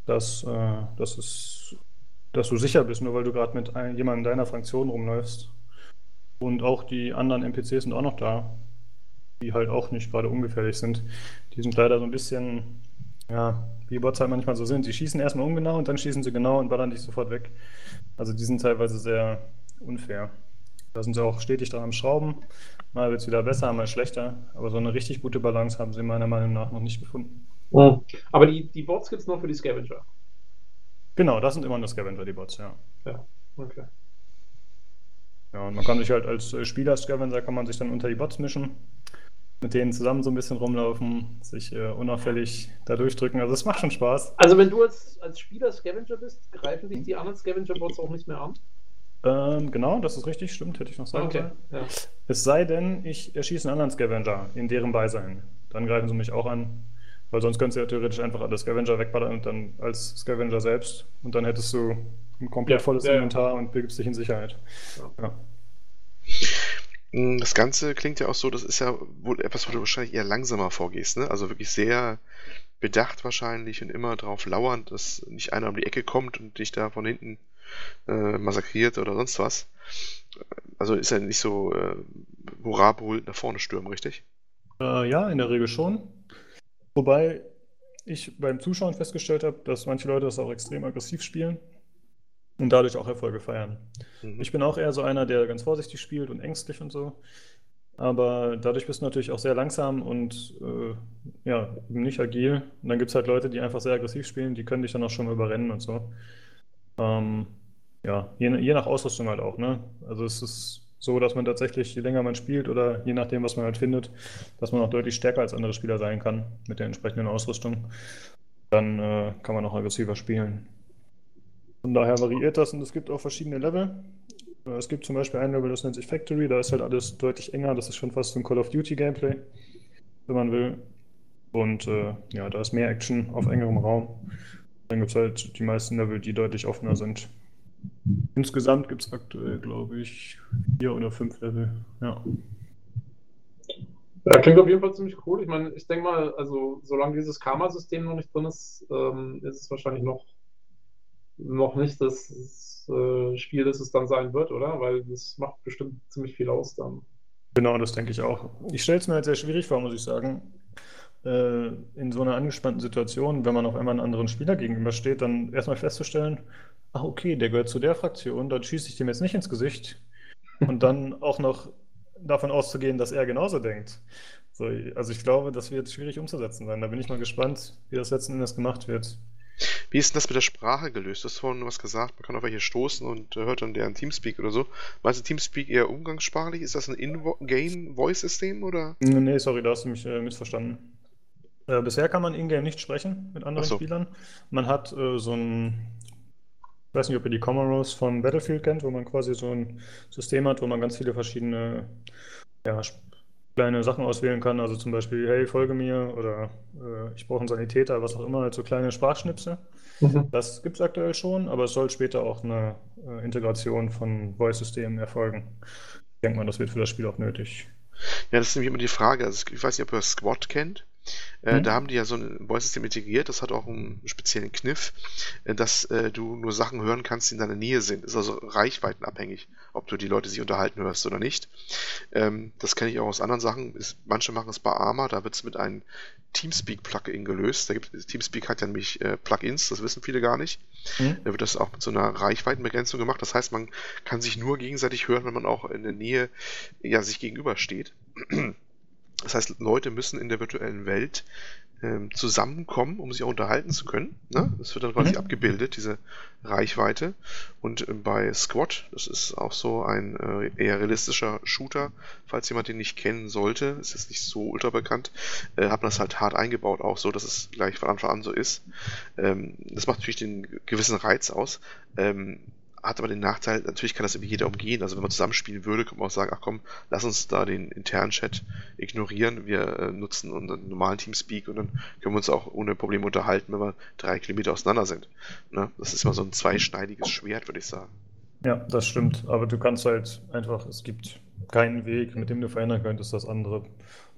dass, äh, dass, es, dass du sicher bist, nur weil du gerade mit ein, jemandem deiner Fraktion rumläufst. Und auch die anderen NPCs sind auch noch da, die halt auch nicht gerade ungefährlich sind. Die sind leider so ein bisschen Ja, wie Bots halt manchmal so sind. Die schießen erstmal ungenau und dann schießen sie genau und ballern dich sofort weg. Also die sind teilweise sehr unfair. Da sind sie auch stetig dran am Schrauben. Mal wird es wieder besser, mal schlechter. Aber so eine richtig gute Balance haben sie meiner Meinung nach noch nicht gefunden. Mhm. Aber die, die Bots gibt es nur für die Scavenger. Genau, das sind immer nur Scavenger, die Bots, ja. Ja, okay. Ja, und man kann sich halt als äh, Spieler-Scavenger kann man sich dann unter die Bots mischen, mit denen zusammen so ein bisschen rumlaufen, sich äh, unauffällig da durchdrücken. Also es macht schon Spaß. Also wenn du als, als Spieler Scavenger bist, greifen dich die anderen Scavenger-Bots auch nicht mehr an? Ähm, genau, das ist richtig, stimmt, hätte ich noch sagen Okay, sollen. ja. Es sei denn, ich erschieße einen anderen Scavenger in deren Beisein. Dann greifen sie mich auch an. Weil sonst könntest du ja theoretisch einfach alle Scavenger wegballern und dann als Scavenger selbst. Und dann hättest du ein komplett Ja, volles ja, ja. Inventar und begibst dich in Sicherheit. Ja. Ja. Mm, Das Ganze klingt ja auch so, das ist ja wohl etwas, wo du wahrscheinlich eher langsamer vorgehst, ne? Also wirklich sehr bedacht wahrscheinlich und immer drauf lauernd, dass nicht einer um die Ecke kommt und dich da von hinten äh, massakriert oder sonst was. Also ist ja nicht so äh, hurra brüllend nach vorne stürmen, richtig? Äh, ja, in der Regel schon. Wobei ich beim Zuschauen festgestellt habe, dass manche Leute das auch extrem aggressiv spielen und dadurch auch Erfolge feiern. Mhm. Ich bin auch eher so einer, der ganz vorsichtig spielt und ängstlich und so. Aber dadurch bist du natürlich auch sehr langsam und äh, ja, nicht agil. Und dann gibt es halt Leute, die einfach sehr aggressiv spielen, die können dich dann auch schon mal überrennen und so. Ähm, ja, je, je nach Ausrüstung halt auch, ne? Also es ist so, dass man tatsächlich, je länger man spielt oder je nachdem, was man halt findet, dass man auch deutlich stärker als andere Spieler sein kann mit der entsprechenden Ausrüstung. Dann äh, kann man auch aggressiver spielen. Von daher variiert das und es gibt auch verschiedene Level. Äh, Es gibt zum Beispiel ein Level, das nennt sich Factory, da ist halt alles deutlich enger, das ist schon fast so ein Call of Duty Gameplay, wenn man will. Und äh, ja, da ist mehr Action auf engerem Raum. Dann gibt es halt die meisten Level, die deutlich offener sind. Insgesamt gibt es aktuell, glaube ich, vier oder fünf Level. Ja. Ja, klingt auf jeden Fall ziemlich cool. Ich meine, ich denke mal, also solange dieses Karma-System noch nicht drin ist, ähm, ist es wahrscheinlich noch, noch nicht das äh, Spiel, das es dann sein wird, oder? Weil das macht bestimmt ziemlich viel aus dann. Genau, das denke ich auch. Ich stelle es mir halt sehr schwierig vor, muss ich sagen. Äh, in so einer angespannten Situation, wenn man auf einmal einen anderen Spieler gegenübersteht, dann erstmal festzustellen, ach okay, der gehört zu der Fraktion, dann schieße ich dem jetzt nicht ins Gesicht. Und dann auch noch davon auszugehen, dass er genauso denkt. So, also ich glaube, das wird schwierig umzusetzen sein. Da bin ich mal gespannt, wie das letzten Endes gemacht wird. Wie ist denn das mit der Sprache gelöst? Du hast vorhin was gesagt, man kann auf welche stoßen und äh, hört dann deren Teamspeak oder so. Meinst du Teamspeak eher umgangssprachlich? Ist das ein In-Game-Voice-System oder? Nee, sorry, da hast du mich äh, missverstanden. Äh, bisher kann man in-game nicht sprechen mit anderen so. Spielern. Man hat äh, so ein, ich weiß nicht, ob ihr die Comoros von Battlefield kennt, wo man quasi so ein System hat, wo man ganz viele verschiedene ja, kleine Sachen auswählen kann. Also zum Beispiel, hey, folge mir oder äh, ich brauche einen Sanitäter, was auch immer, halt so kleine Sprachschnipsel. Das gibt es aktuell schon, aber es soll später auch eine äh, Integration von Voice-Systemen erfolgen. Ich denke mal, das wird für das Spiel auch nötig. Ja, das ist nämlich immer die Frage. Also, ich weiß nicht, ob ihr Squad kennt. Äh, Mhm. Da haben die ja so ein Voice-System integriert. Das hat auch einen speziellen Kniff, äh, dass äh, du nur Sachen hören kannst, die in deiner Nähe sind. Ist also reichweitenabhängig, ob du die Leute sich unterhalten hörst oder nicht. Ähm, das kenne ich auch aus anderen Sachen. Ist, manche machen es bei Arma, da wird es mit einem Teamspeak-Plugin gelöst. Da gibt, Teamspeak hat ja nämlich äh, Plugins, das wissen viele gar nicht. Mhm. Da wird das auch mit so einer Reichweitenbegrenzung gemacht. Das heißt, man kann sich nur gegenseitig hören, wenn man auch in der Nähe ja, sich gegenübersteht. Das heißt, Leute müssen in der virtuellen Welt ähm, zusammenkommen, um sich auch unterhalten zu können. Ne? Das wird dann quasi Mhm. abgebildet, diese Reichweite. Und äh, bei Squad, das ist auch so ein äh, eher realistischer Shooter, falls jemand den nicht kennen sollte, ist jetzt nicht so ultra bekannt, äh, hat man das halt hart eingebaut, auch so, dass es gleich von Anfang an so ist. Ähm, das macht natürlich den gewissen Reiz aus. Ähm, hat aber den Nachteil, natürlich kann das irgendwie jeder umgehen. Also wenn man zusammenspielen würde, könnte man auch sagen, ach komm, lass uns da den internen Chat ignorieren. Wir äh, nutzen unseren normalen Teamspeak und dann können wir uns auch ohne Probleme unterhalten, wenn wir drei Kilometer auseinander sind. Ne? Das ist immer so ein zweischneidiges Schwert, würde ich sagen. Ja, das stimmt. Aber du kannst halt einfach, es gibt keinen Weg, mit dem du verhindern könntest, dass andere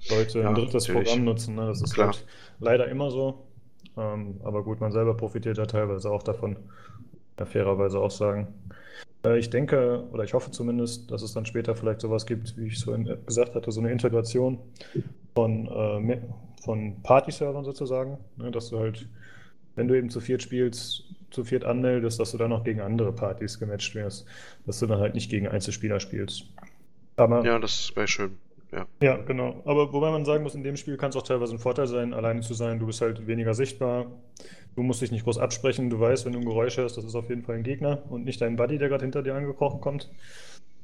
Leute Ja, ein drittes natürlich. Programm nutzen. Ne? Das ist Klar. halt leider immer so. Ähm, aber gut, man selber profitiert ja teilweise auch davon. Ja, fairerweise auch sagen. Äh, ich denke, oder ich hoffe zumindest, dass es dann später vielleicht sowas gibt, wie ich so gesagt hatte, so eine Integration von, äh, von Party-Servern sozusagen, ne, dass du halt, wenn du eben zu viert spielst, zu viert anmeldest, dass du dann auch gegen andere Partys gematcht wirst, dass du dann halt nicht gegen Einzelspieler spielst. Aber, ja, das wäre schön. Ja. ja, genau. Aber wobei man sagen muss, in dem Spiel kann es auch teilweise ein Vorteil sein, alleine zu sein. Du bist halt weniger sichtbar. Du musst dich nicht groß absprechen. Du weißt, wenn du ein Geräusch hörst, das ist auf jeden Fall ein Gegner und nicht dein Buddy, der gerade hinter dir angekrochen kommt.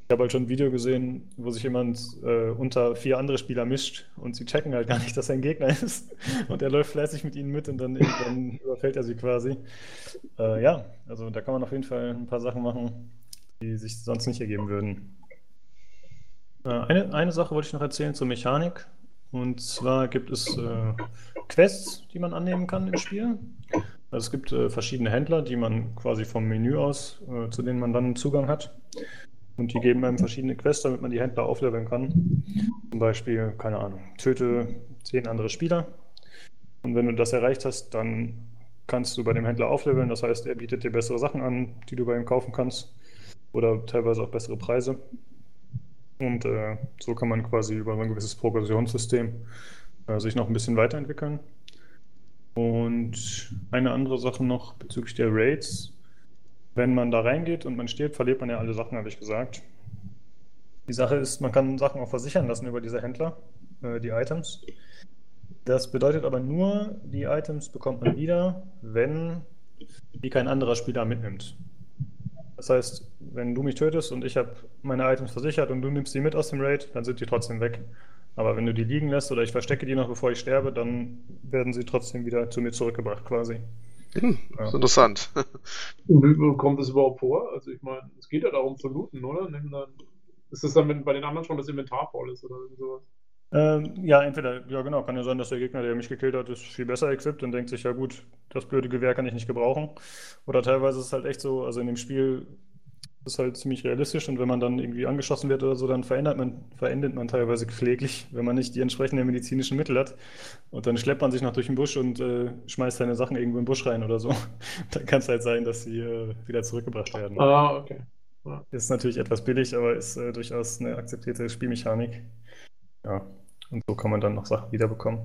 Ich habe halt schon ein Video gesehen, wo sich jemand äh, unter vier andere Spieler mischt und sie checken halt gar nicht, dass er ein Gegner <laughs> ist. Und er läuft fleißig mit ihnen mit und dann irgendwann <laughs> überfällt er sie quasi. Äh, ja, also da kann man auf jeden Fall ein paar Sachen machen, die sich sonst nicht ergeben würden. Äh, eine, eine Sache wollte ich noch erzählen zur Mechanik. Und zwar gibt es äh, Quests, die man annehmen kann im Spiel. Also es gibt äh, verschiedene Händler, die man quasi vom Menü aus, äh, zu denen man dann Zugang hat. Und die geben einem verschiedene Quests, damit man die Händler aufleveln kann. Zum Beispiel, keine Ahnung, töte zehn andere Spieler. Und wenn du das erreicht hast, dann kannst du bei dem Händler aufleveln. Das heißt, er bietet dir bessere Sachen an, die du bei ihm kaufen kannst. Oder teilweise auch bessere Preise. Und äh, so kann man quasi über ein gewisses Progressionssystem äh, sich noch ein bisschen weiterentwickeln. Und eine andere Sache noch bezüglich der Raids. Wenn man da reingeht und man stirbt, verliert man ja alle Sachen, habe ich gesagt. Die Sache ist, man kann Sachen auch versichern lassen über diese Händler, äh, die Items. Das bedeutet aber nur, die Items bekommt man wieder, wenn die kein anderer Spieler mitnimmt. Das heißt, wenn du mich tötest und ich habe meine Items versichert und du nimmst die mit aus dem Raid, dann sind die trotzdem weg. Aber wenn du die liegen lässt oder ich verstecke die noch, bevor ich sterbe, dann werden sie trotzdem wieder zu mir zurückgebracht, quasi. Hm, ja. ist interessant. <laughs> Und wie kommt das überhaupt vor? Also ich meine, es geht ja darum zu looten, oder? Dann, ist das dann, bei den anderen schon das Inventar voll ist oder sowas? Ähm, ja, entweder, ja genau, kann ja sein, dass der Gegner, der mich gekillt hat, ist viel besser equipped und denkt sich, ja gut, das blöde Gewehr kann ich nicht gebrauchen. Oder teilweise ist es halt echt so, also in dem Spiel ist es halt ziemlich realistisch und wenn man dann irgendwie angeschossen wird oder so, dann verändert man, verendet man teilweise kläglich, wenn man nicht die entsprechenden medizinischen Mittel hat. Und dann schleppt man sich noch durch den Busch und äh, schmeißt seine Sachen irgendwo im Busch rein oder so. <laughs> dann kann es halt sein, dass sie äh, wieder zurückgebracht werden. Ah, okay. Ja. Ist natürlich etwas billig, aber ist äh, durchaus eine akzeptierte Spielmechanik. Ja. Und so kann man dann noch Sachen wiederbekommen.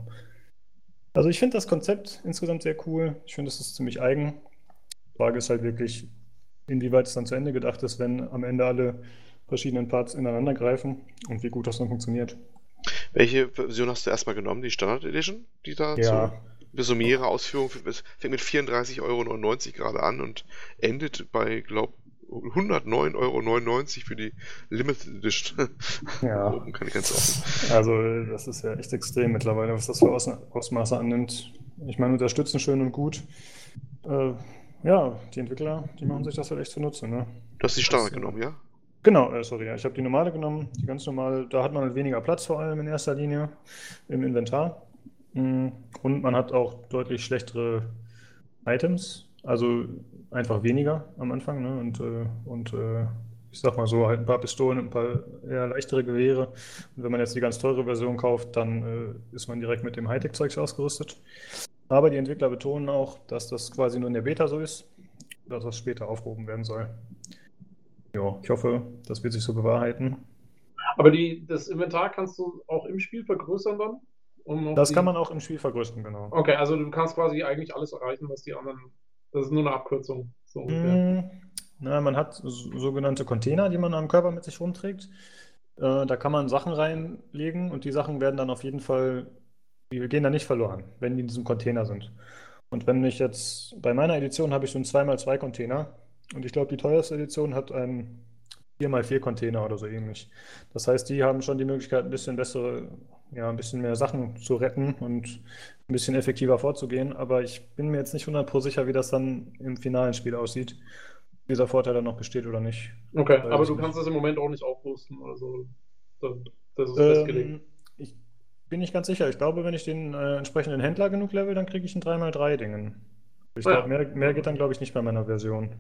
Also ich finde das Konzept insgesamt sehr cool. Ich finde, es ist ziemlich eigen. Die Frage ist halt wirklich, inwieweit es dann zu Ende gedacht ist, wenn am Ende alle verschiedenen Parts ineinander greifen und wie gut das dann funktioniert. Welche Version hast du erstmal genommen? Die Standard Edition? Die da ja. Bis um mehrere Ausführungen fängt mit 34,99 Euro gerade an und endet bei, glaube 109,99 Euro für die Limited Edition. <laughs> Ja. Oben kann ich ganz offen. Also, das ist ja echt extrem mittlerweile, was das für Aus Ausmaße annimmt. Ich meine, unterstützen schön und gut. Äh, ja, die Entwickler, die machen sich das halt echt zunutze. Ne? Du hast die Standard genommen, ja? Genau, äh, sorry, ja. ich habe die normale genommen, die ganz normale. Da hat man halt weniger Platz vor allem in erster Linie im Inventar. Mm, und man hat auch deutlich schlechtere Items. Also einfach weniger am Anfang. Ne? Und, äh, und äh, ich sag mal so, halt ein paar Pistolen und ein paar eher leichtere Gewehre. Und wenn man jetzt die ganz teure Version kauft, dann äh, ist man direkt mit dem Hightech-Zeug ausgerüstet. Aber die Entwickler betonen auch, dass das quasi nur in der Beta so ist, dass das später aufgehoben werden soll. Ja, ich hoffe, das wird sich so bewahrheiten. Aber die, das Inventar kannst du auch im Spiel vergrößern dann? Um das die... kann man auch im Spiel vergrößern, genau. Okay, also du kannst quasi eigentlich alles erreichen, was die anderen das ist nur eine Abkürzung. So mm, na, man hat sogenannte Container, die man am Körper mit sich rumträgt. Äh, da kann man Sachen reinlegen und die Sachen werden dann auf jeden Fall, die gehen dann nicht verloren, wenn die in diesem Container sind. Und wenn ich jetzt, bei meiner Edition habe ich so einen 2x2 Container und ich glaube, die teuerste Edition hat einen 4x4 Container oder so ähnlich. Das heißt, die haben schon die Möglichkeit, ein bisschen bessere ja, ein bisschen mehr Sachen zu retten und ein bisschen effektiver vorzugehen. Aber ich bin mir jetzt nicht 100% sicher, wie das dann im finalen Spiel aussieht. Ob dieser Vorteil dann noch besteht oder nicht. Okay, aber du kannst das im Moment auch nicht aufrüsten. Also, das ist ähm, festgelegt. Ich bin nicht ganz sicher. Ich glaube, wenn ich den äh, entsprechenden Händler genug level, dann kriege ich ein 3x3-Dingen. Ich ja. glaube, mehr, mehr geht dann, glaube ich, nicht bei meiner Version.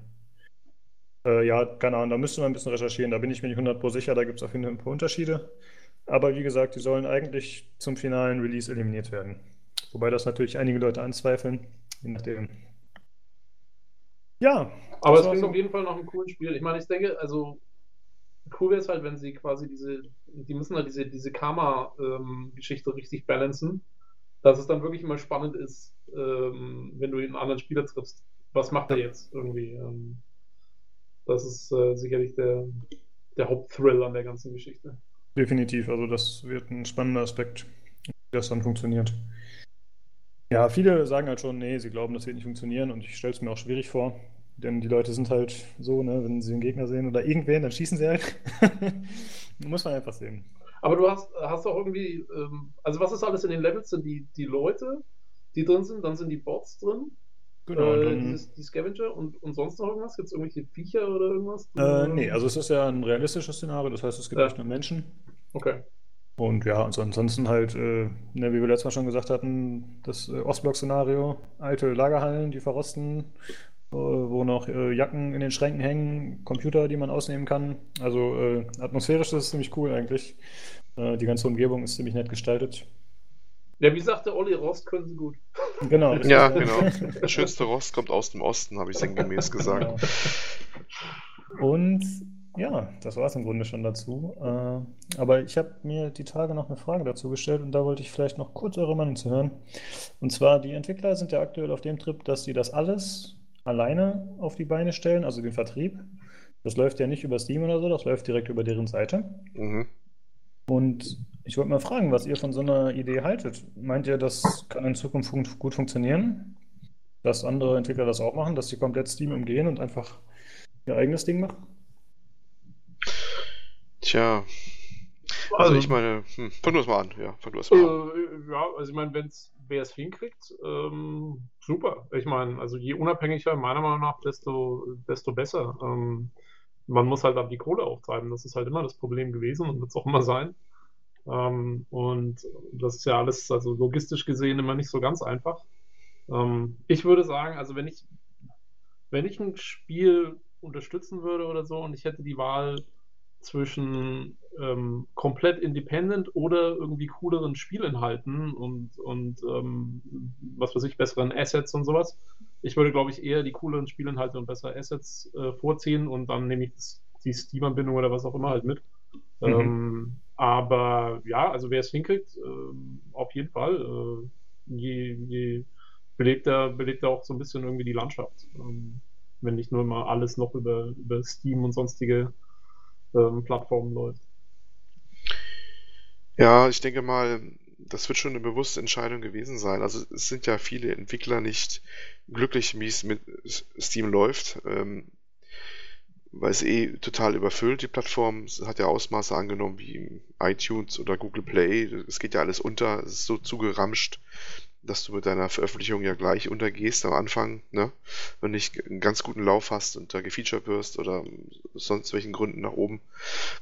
Äh, ja, keine Ahnung, da müsste man ein bisschen recherchieren. Da bin ich mir nicht 100% sicher. Da gibt es auf jeden Fall ein paar Unterschiede. Aber wie gesagt, die sollen eigentlich zum finalen Release eliminiert werden. Wobei das natürlich einige Leute anzweifeln, je nachdem. Ja, Aber es klingt so. auf jeden Fall noch ein cooles Spiel. Ich meine, ich denke, also cool wäre es halt, wenn sie quasi diese, die müssen halt diese, diese Karma-Geschichte ähm, richtig balancen, dass es dann wirklich immer spannend ist, ähm, wenn du einen anderen Spieler triffst. Was macht er jetzt irgendwie? Ähm, das ist äh, sicherlich der, der Hauptthrill an der ganzen Geschichte. Definitiv, also das wird ein spannender Aspekt, wie das dann funktioniert. Ja, viele sagen halt schon, nee, sie glauben, das wird nicht funktionieren und ich stelle es mir auch schwierig vor. Denn die Leute sind halt so, ne, wenn sie einen Gegner sehen oder irgendwen, dann schießen sie halt. <laughs> Muss man einfach sehen. Aber du hast, hast auch irgendwie, ähm, also was ist alles in den Levels? Sind die, die Leute, die drin sind, dann sind die Bots drin. Genau. Äh, dieses, die Scavenger und, und sonst noch irgendwas? Gibt es irgendwelche Viecher oder irgendwas? Äh, nee, also es ist ja ein realistisches Szenario, das heißt, es gibt ja. nicht nur Menschen. Okay. Und ja, also ansonsten halt, äh, ne, wie wir letztes Mal schon gesagt hatten, das äh, Ostblock-Szenario, alte Lagerhallen, die verrosten, äh, wo noch äh, Jacken in den Schränken hängen, Computer, die man ausnehmen kann. Also äh, atmosphärisch ist es ziemlich cool eigentlich. Äh, die ganze Umgebung ist ziemlich nett gestaltet. Ja, wie sagte Olli, Rost können sie gut. Genau. <laughs> ja, <laughs> genau. Der schönste Rost kommt aus dem Osten, habe ich sinngemäß gesagt. Genau. Und ja, das war es im Grunde schon dazu. Äh, aber ich habe mir die Tage noch eine Frage dazu gestellt und da wollte ich vielleicht noch kurz eure Meinung zu hören. Und zwar, die Entwickler sind ja aktuell auf dem Trip, dass sie das alles alleine auf die Beine stellen, also den Vertrieb. Das läuft ja nicht über Steam oder so, das läuft direkt über deren Seite. Mhm. Und ich wollte mal fragen, was ihr von so einer Idee haltet. Meint ihr, das kann in Zukunft fun gut funktionieren? Dass andere Entwickler das auch machen, dass sie komplett Steam umgehen und einfach ihr eigenes Ding machen? Tja. Also, also ich meine, hm, fang du es mal an. Ja, fang du es mal an. Äh, ja, also ich meine, wenn es wer es hinkriegt, ähm, super. Ich meine, also je unabhängiger, meiner Meinung nach, desto, desto besser. Ähm, man muss halt dann die Kohle auftreiben. Das ist halt immer das Problem gewesen und wird es auch immer sein. Ähm, und das ist ja alles, also logistisch gesehen, immer nicht so ganz einfach. Ähm, ich würde sagen, also wenn ich, wenn ich ein Spiel unterstützen würde oder so und ich hätte die Wahl, zwischen ähm, komplett independent oder irgendwie cooleren Spielinhalten und, und ähm, was weiß ich, besseren Assets und sowas. Ich würde, glaube ich, eher die cooleren Spielinhalte und bessere Assets äh, vorziehen und dann nehme ich das, die Steam-Anbindung oder was auch immer halt mit. Mhm. Ähm, aber ja, also wer es hinkriegt, äh, auf jeden Fall. Äh, je, je belegt er, belegt er auch so ein bisschen irgendwie die Landschaft. Ähm, wenn nicht nur immer alles noch über, über Steam und sonstige ähm, Plattformen läuft. Ja, ich denke mal, das wird schon eine bewusste Entscheidung gewesen sein. Also es sind ja viele Entwickler nicht glücklich, wie es mit Steam läuft, ähm, weil es eh total überfüllt, die Plattform. Es hat ja Ausmaße angenommen wie iTunes oder Google Play. Es geht ja alles unter, es ist so zugeramscht dass du mit deiner Veröffentlichung ja gleich untergehst am Anfang, ne? Wenn du nicht einen ganz guten Lauf hast und da gefeatured wirst oder sonst welchen Gründen nach oben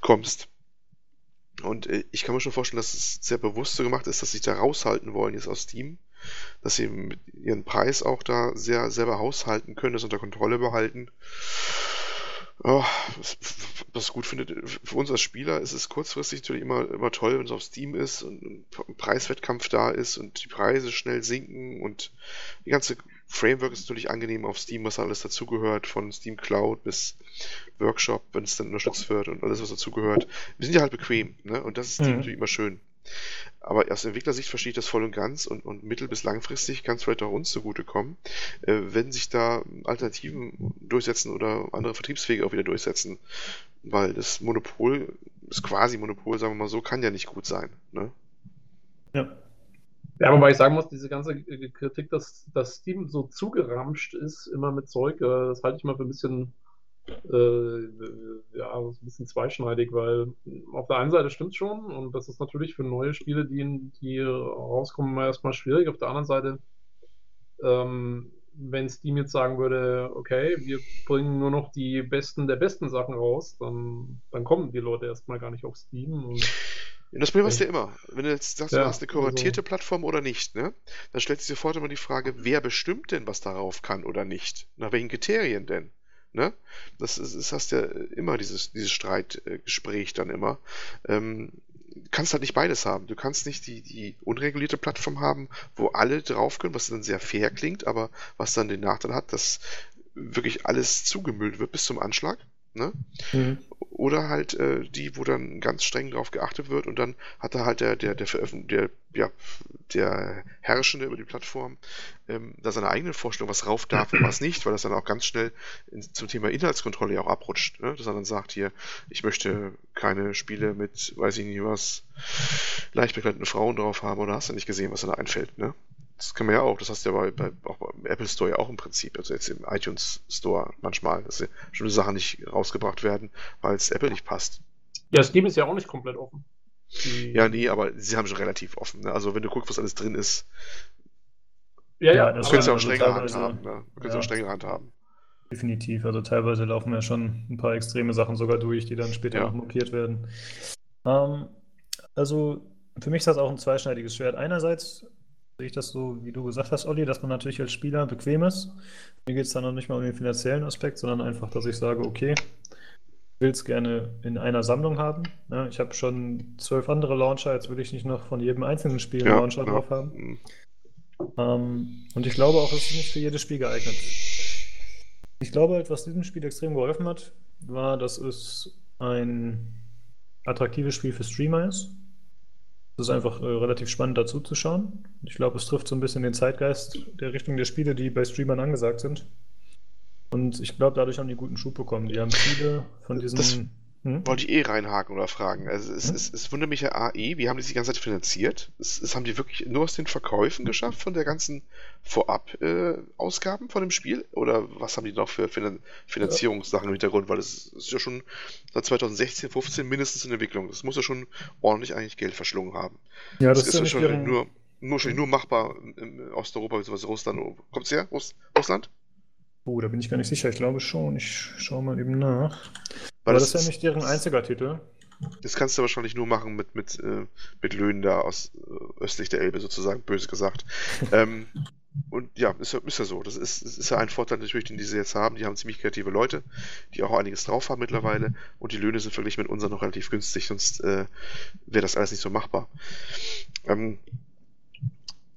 kommst. Und äh, ich kann mir schon vorstellen, dass es sehr bewusst so gemacht ist, dass sie da raushalten wollen jetzt aus Steam, dass sie ihren Preis auch da sehr selber haushalten können, das unter Kontrolle behalten Oh, was, was gut findet, für uns als Spieler ist es kurzfristig natürlich immer, immer toll, wenn es auf Steam ist und ein Preiswettkampf da ist und die Preise schnell sinken und die ganze Framework ist natürlich angenehm auf Steam, was alles dazugehört, von Steam Cloud bis Workshop, wenn es dann unterstützt wird und alles, was dazugehört. Wir sind ja halt bequem, ne? Und das ist mhm. natürlich immer schön. Aber aus Entwicklersicht verstehe ich das voll und ganz und, und mittel- bis langfristig kann es vielleicht auch uns zugutekommen, äh, wenn sich da Alternativen durchsetzen oder andere Vertriebswege auch wieder durchsetzen. Weil das Monopol, das quasi Monopol, sagen wir mal so, kann ja nicht gut sein. Ne? Ja. Ja, wobei ich sagen muss, diese ganze Kritik, dass, dass Steam so zugeramscht ist, immer mit Zeug, äh, das halte ich mal für ein bisschen äh, ja, ein bisschen zweischneidig, weil auf der einen Seite stimmt schon und das ist natürlich für neue Spiele, die, die rauskommen, erstmal schwierig. Auf der anderen Seite, ähm, wenn Steam jetzt sagen würde, okay, wir bringen nur noch die besten der besten Sachen raus, dann, dann kommen die Leute erstmal gar nicht auf Steam. Und das Problem hast du ja immer. Wenn du jetzt sagst, ja, du hast eine kuratierte also... Plattform oder nicht, ne? Dann stellt sich sofort immer die Frage, wer bestimmt denn, was darauf kann oder nicht? Nach welchen Kriterien denn? Ne? Das, ist, das hast ja immer dieses, dieses Streitgespräch dann immer. Ähm, kannst halt nicht beides haben. Du kannst nicht die, die unregulierte Plattform haben, wo alle drauf können, was dann sehr fair klingt, aber was dann den Nachteil hat, dass wirklich alles zugemüllt wird bis zum Anschlag. Ne? Mhm. Oder halt äh, die, wo dann ganz streng drauf geachtet wird und dann hat da halt der, der, der, der, ja, der Herrschende über die Plattform ähm, da seine eigene Vorstellung, was rauf darf und was nicht, weil das dann auch ganz schnell in, zum Thema Inhaltskontrolle ja auch abrutscht. Ne? Dass er dann sagt, hier, ich möchte keine Spiele mit, weiß ich nicht was, leicht bekleideten Frauen drauf haben oder hast du nicht gesehen, was da einfällt. Ne? Das kann man ja auch, das hast du ja bei, bei, auch beim Apple Store ja auch im Prinzip, also jetzt im iTunes Store manchmal, dass bestimmte Sachen nicht rausgebracht werden, weil es Apple nicht passt. Ja, Steam ist ja auch nicht komplett offen. Ja, nee, aber sie haben schon relativ offen. Ne? Also wenn du guckst, was alles drin ist, ja, ja, das können sie auch strengere Hand haben. Ne? Können sie auch strengere Hand haben. Definitiv. Also teilweise laufen ja schon ein paar extreme Sachen sogar durch, die dann später ja. noch blockiert werden. Ähm, also für mich ist das auch ein zweischneidiges Schwert. Einerseits sehe ich das so, wie du gesagt hast, Olli, dass man natürlich als Spieler bequem ist. Mir geht es dann noch nicht mal um den finanziellen Aspekt, sondern einfach, dass ich sage, okay, ich will es gerne in einer Sammlung haben. Ja, ich habe schon zwölf andere Launcher, jetzt will ich nicht noch von jedem einzelnen Spiel einen ja, Launcher ja. drauf haben. Mhm. Ähm, und ich glaube auch, es ist nicht für jedes Spiel geeignet. Ich glaube halt, was diesem Spiel extrem geholfen hat, war, dass es ein attraktives Spiel für Streamer ist. Es ist einfach äh, relativ spannend dazu zu schauen. Ich glaube, es trifft so ein bisschen den Zeitgeist der Richtung der Spiele, die bei Streamern angesagt sind. Und ich glaube, dadurch haben die guten Schub bekommen. Die haben viele von diesen. Das hm? Wollte ich eh reinhaken oder fragen. Also es, hm? es, es wundert mich ja AE, wie haben die sich die ganze Zeit finanziert? Es, es haben die wirklich nur aus den Verkäufen geschafft von der ganzen Vorab-Ausgaben äh, von dem Spiel? Oder was haben die noch für Finan Finanzierungssachen im Hintergrund? Weil es ist ja schon seit 2016, 15 mindestens in Entwicklung. Das muss ja schon ordentlich eigentlich Geld verschlungen haben. Ja, das, das ist, ja schon deren... nur, nur, nur machbar in Osteuropa bzw. Russland. Kommt es her? Russ Russland? Oh, da bin ich gar nicht sicher. Ich glaube schon. Ich schaue mal eben nach. Aber das, das ist ja nicht deren einziger Titel. Das kannst du wahrscheinlich nur machen mit, mit, äh, mit Löhnen da aus äh, östlich der Elbe, sozusagen, böse gesagt. <laughs> ähm, und ja, ist ja, ist ja so. Das ist, ist ja ein Vorteil natürlich, den diese jetzt haben. Die haben ziemlich kreative Leute, die auch einiges drauf haben mittlerweile. Und die Löhne sind verglichen mit unseren noch relativ günstig, sonst äh, wäre das alles nicht so machbar. Ähm,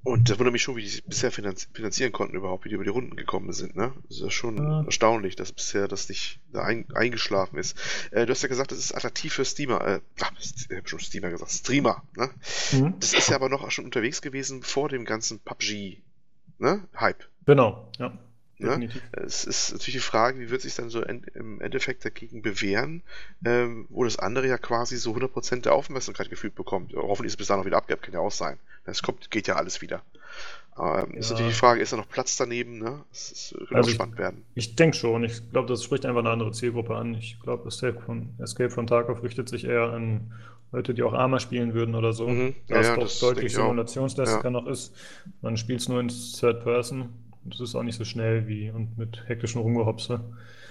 und das wundert mich schon, wie die sich bisher finanzieren konnten überhaupt, wie die über die Runden gekommen sind. Ne? Das ist ja schon ja. erstaunlich, dass bisher das nicht da ein, eingeschlafen ist. Äh, du hast ja gesagt, das ist attraktiv für Steamer. Äh, ach, ich habe schon Steamer gesagt, Streamer. Ne? Mhm. Das ist ja aber noch schon unterwegs gewesen vor dem ganzen PUBG-Hype. Ne? Genau, ja. Ne? Es ist natürlich die Frage, wie wird sich dann so im Endeffekt dagegen bewähren, ähm, wo das andere ja quasi so 100% der Aufmerksamkeit gefühlt bekommt. Hoffentlich ist es bis dahin noch wieder abgegeben, kann ja auch sein. Es kommt, geht ja alles wieder. Ähm, ja. Ist natürlich die Frage, ist da noch Platz daneben? Ne? Das, das könnte also auch spannend ich, werden. Ich denke schon. Ich glaube, das spricht einfach eine andere Zielgruppe an. Ich glaube, Escape von, Escape von Tarkov richtet sich eher an Leute, die auch Arma spielen würden oder so. Mhm. Ja, ja, das deutlich simulationslastiger ja. noch ist. Man spielt es nur in Third Person das ist auch nicht so schnell wie und mit hektischen Rumgehopse.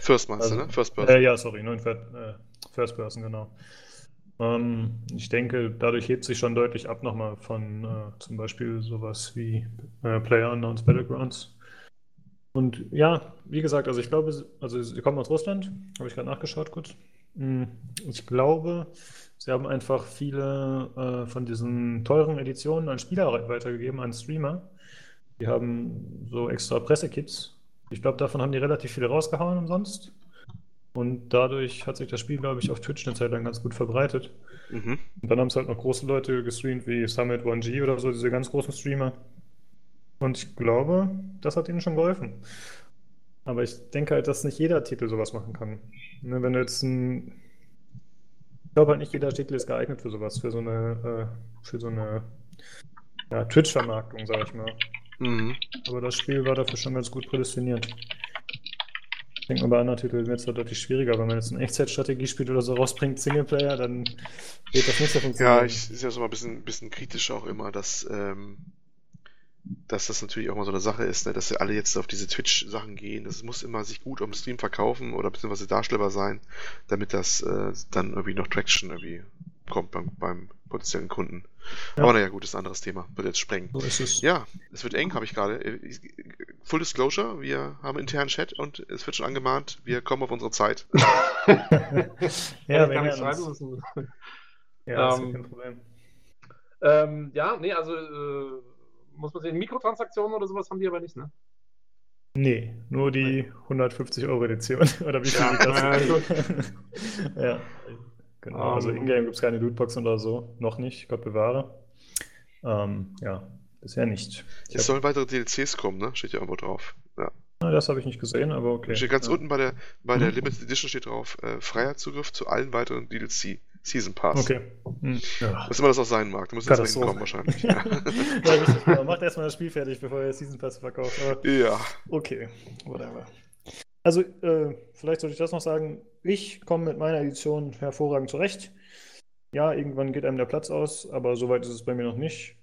First meinst also, ne? First Person. Äh, ja, sorry, nur in äh, First Person, genau. Ähm, ich denke, dadurch hebt sich schon deutlich ab nochmal von äh, zum Beispiel sowas wie äh, Player Unknowns Battlegrounds. Und ja, wie gesagt, also ich glaube, also sie kommen aus Russland, habe ich gerade nachgeschaut kurz. Hm, ich glaube, sie haben einfach viele äh, von diesen teuren Editionen an Spieler weitergegeben, an Streamer. Die haben so extra Pressekits. Ich glaube, davon haben die relativ viele rausgehauen umsonst. Und dadurch hat sich das Spiel, glaube ich, auf Twitch eine Zeit lang ganz gut verbreitet. Mhm. Und dann haben es halt noch große Leute gestreamt wie Summit 1G oder so, diese ganz großen Streamer. Und ich glaube, das hat ihnen schon geholfen. Aber ich denke halt, dass nicht jeder Titel sowas machen kann. Ne, wenn du jetzt ein. Ich glaube halt nicht jeder Titel ist geeignet für sowas, für so eine, äh, für so eine ja, Twitch-Vermarktung, sag ich mal. Mhm. Aber das Spiel war dafür schon ganz gut prädestiniert. Ich denke mal, bei anderen Titeln wird es halt deutlich schwieriger. Wenn man jetzt ein Echtzeitstrategiespiel oder so rausbringt, Singleplayer, dann wird das nicht so funktionieren. Ja, ich ist ja so mal ein bisschen, bisschen kritisch auch immer, dass, ähm, dass das natürlich auch mal so eine Sache ist, ne, dass alle jetzt auf diese Twitch-Sachen gehen. Das muss immer sich gut am Stream verkaufen oder beziehungsweise darstellbar sein, damit das äh, dann irgendwie noch Traction irgendwie kommt beim, beim potenziellen Kunden. Ja. Aber naja, gut, ist ein anderes Thema. Wird jetzt sprengen. So ist es. Ja, es wird eng, habe ich gerade. Äh, Full Disclosure, wir haben internen Chat und es wird schon angemahnt, wir kommen auf unsere Zeit. <laughs> ja, wir kann schreiben müssen. Ja, ähm, kein Problem. Ähm, ja, nee, also äh, muss man sehen, Mikrotransaktionen oder sowas haben die aber nicht, ne? Nee, nur die 150 Euro Edition. <laughs> Oder wie viel Ja, die ja, <laughs> ja, genau. Also Ähm. in-game gibt es keine Lootboxen oder so. Noch nicht, Gott bewahre. Ähm, ja, bisher nicht. Ich Es hab, sollen weitere DLCs kommen, ne? Steht ja irgendwo drauf. Ja. na, das habe ich nicht gesehen, aber okay. Steht ganz ja. unten bei der, bei der Mhm. Limited Edition steht drauf, äh, freier Zugriff zu allen weiteren DLC. Season Pass. Okay. Hm. Ja. Was immer das auch sein mag. Da muss jetzt hinkommen wahrscheinlich. <laughs> ja, richtig. Genau. Macht erstmal das Spiel fertig, bevor ihr Season Pass verkauft. Aber ja. Okay, whatever. Also, äh, vielleicht sollte ich das noch sagen. Ich komme mit meiner Edition hervorragend zurecht. Ja, irgendwann geht einem der Platz aus, aber soweit ist es bei mir noch nicht.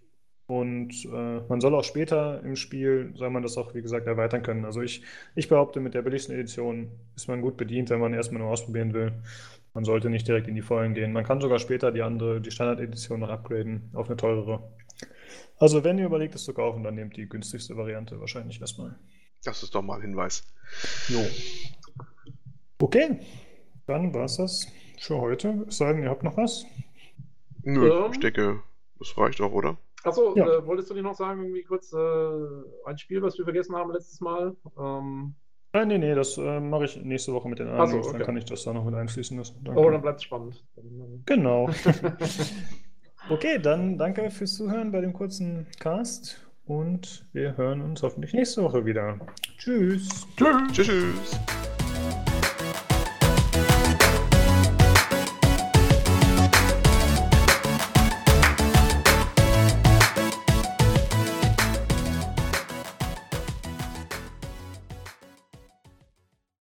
Und äh, man soll auch später im Spiel, soll man das auch, wie gesagt, erweitern können. Also ich, ich behaupte, mit der billigsten Edition ist man gut bedient, wenn man erstmal nur ausprobieren will. Man sollte nicht direkt in die Vollen gehen. Man kann sogar später die andere, die Standard-Edition noch upgraden auf eine teurere. Also wenn ihr überlegt, es zu kaufen, dann nehmt die günstigste Variante wahrscheinlich erstmal. Das ist doch mal ein Hinweis. Jo. Okay, dann war es das für heute. Es sei denn, ihr habt noch was? Nö, Ähm. ich denke, das reicht auch, oder? Achso, Ja. äh, wolltest du nicht noch sagen, irgendwie kurz äh, ein Spiel, was wir vergessen haben letztes Mal? Ähm, Nein, nee, nee, das äh, mache ich nächste Woche mit den anderen so, News. Dann okay. kann ich das da noch mit einfließen lassen. Danke. oh, dann bleibt es spannend. Genau. <laughs> Okay, dann danke fürs Zuhören bei dem kurzen Cast und wir hören uns hoffentlich nächste Woche wieder. Tschüss. Tschüss. Tschüss. tschüss.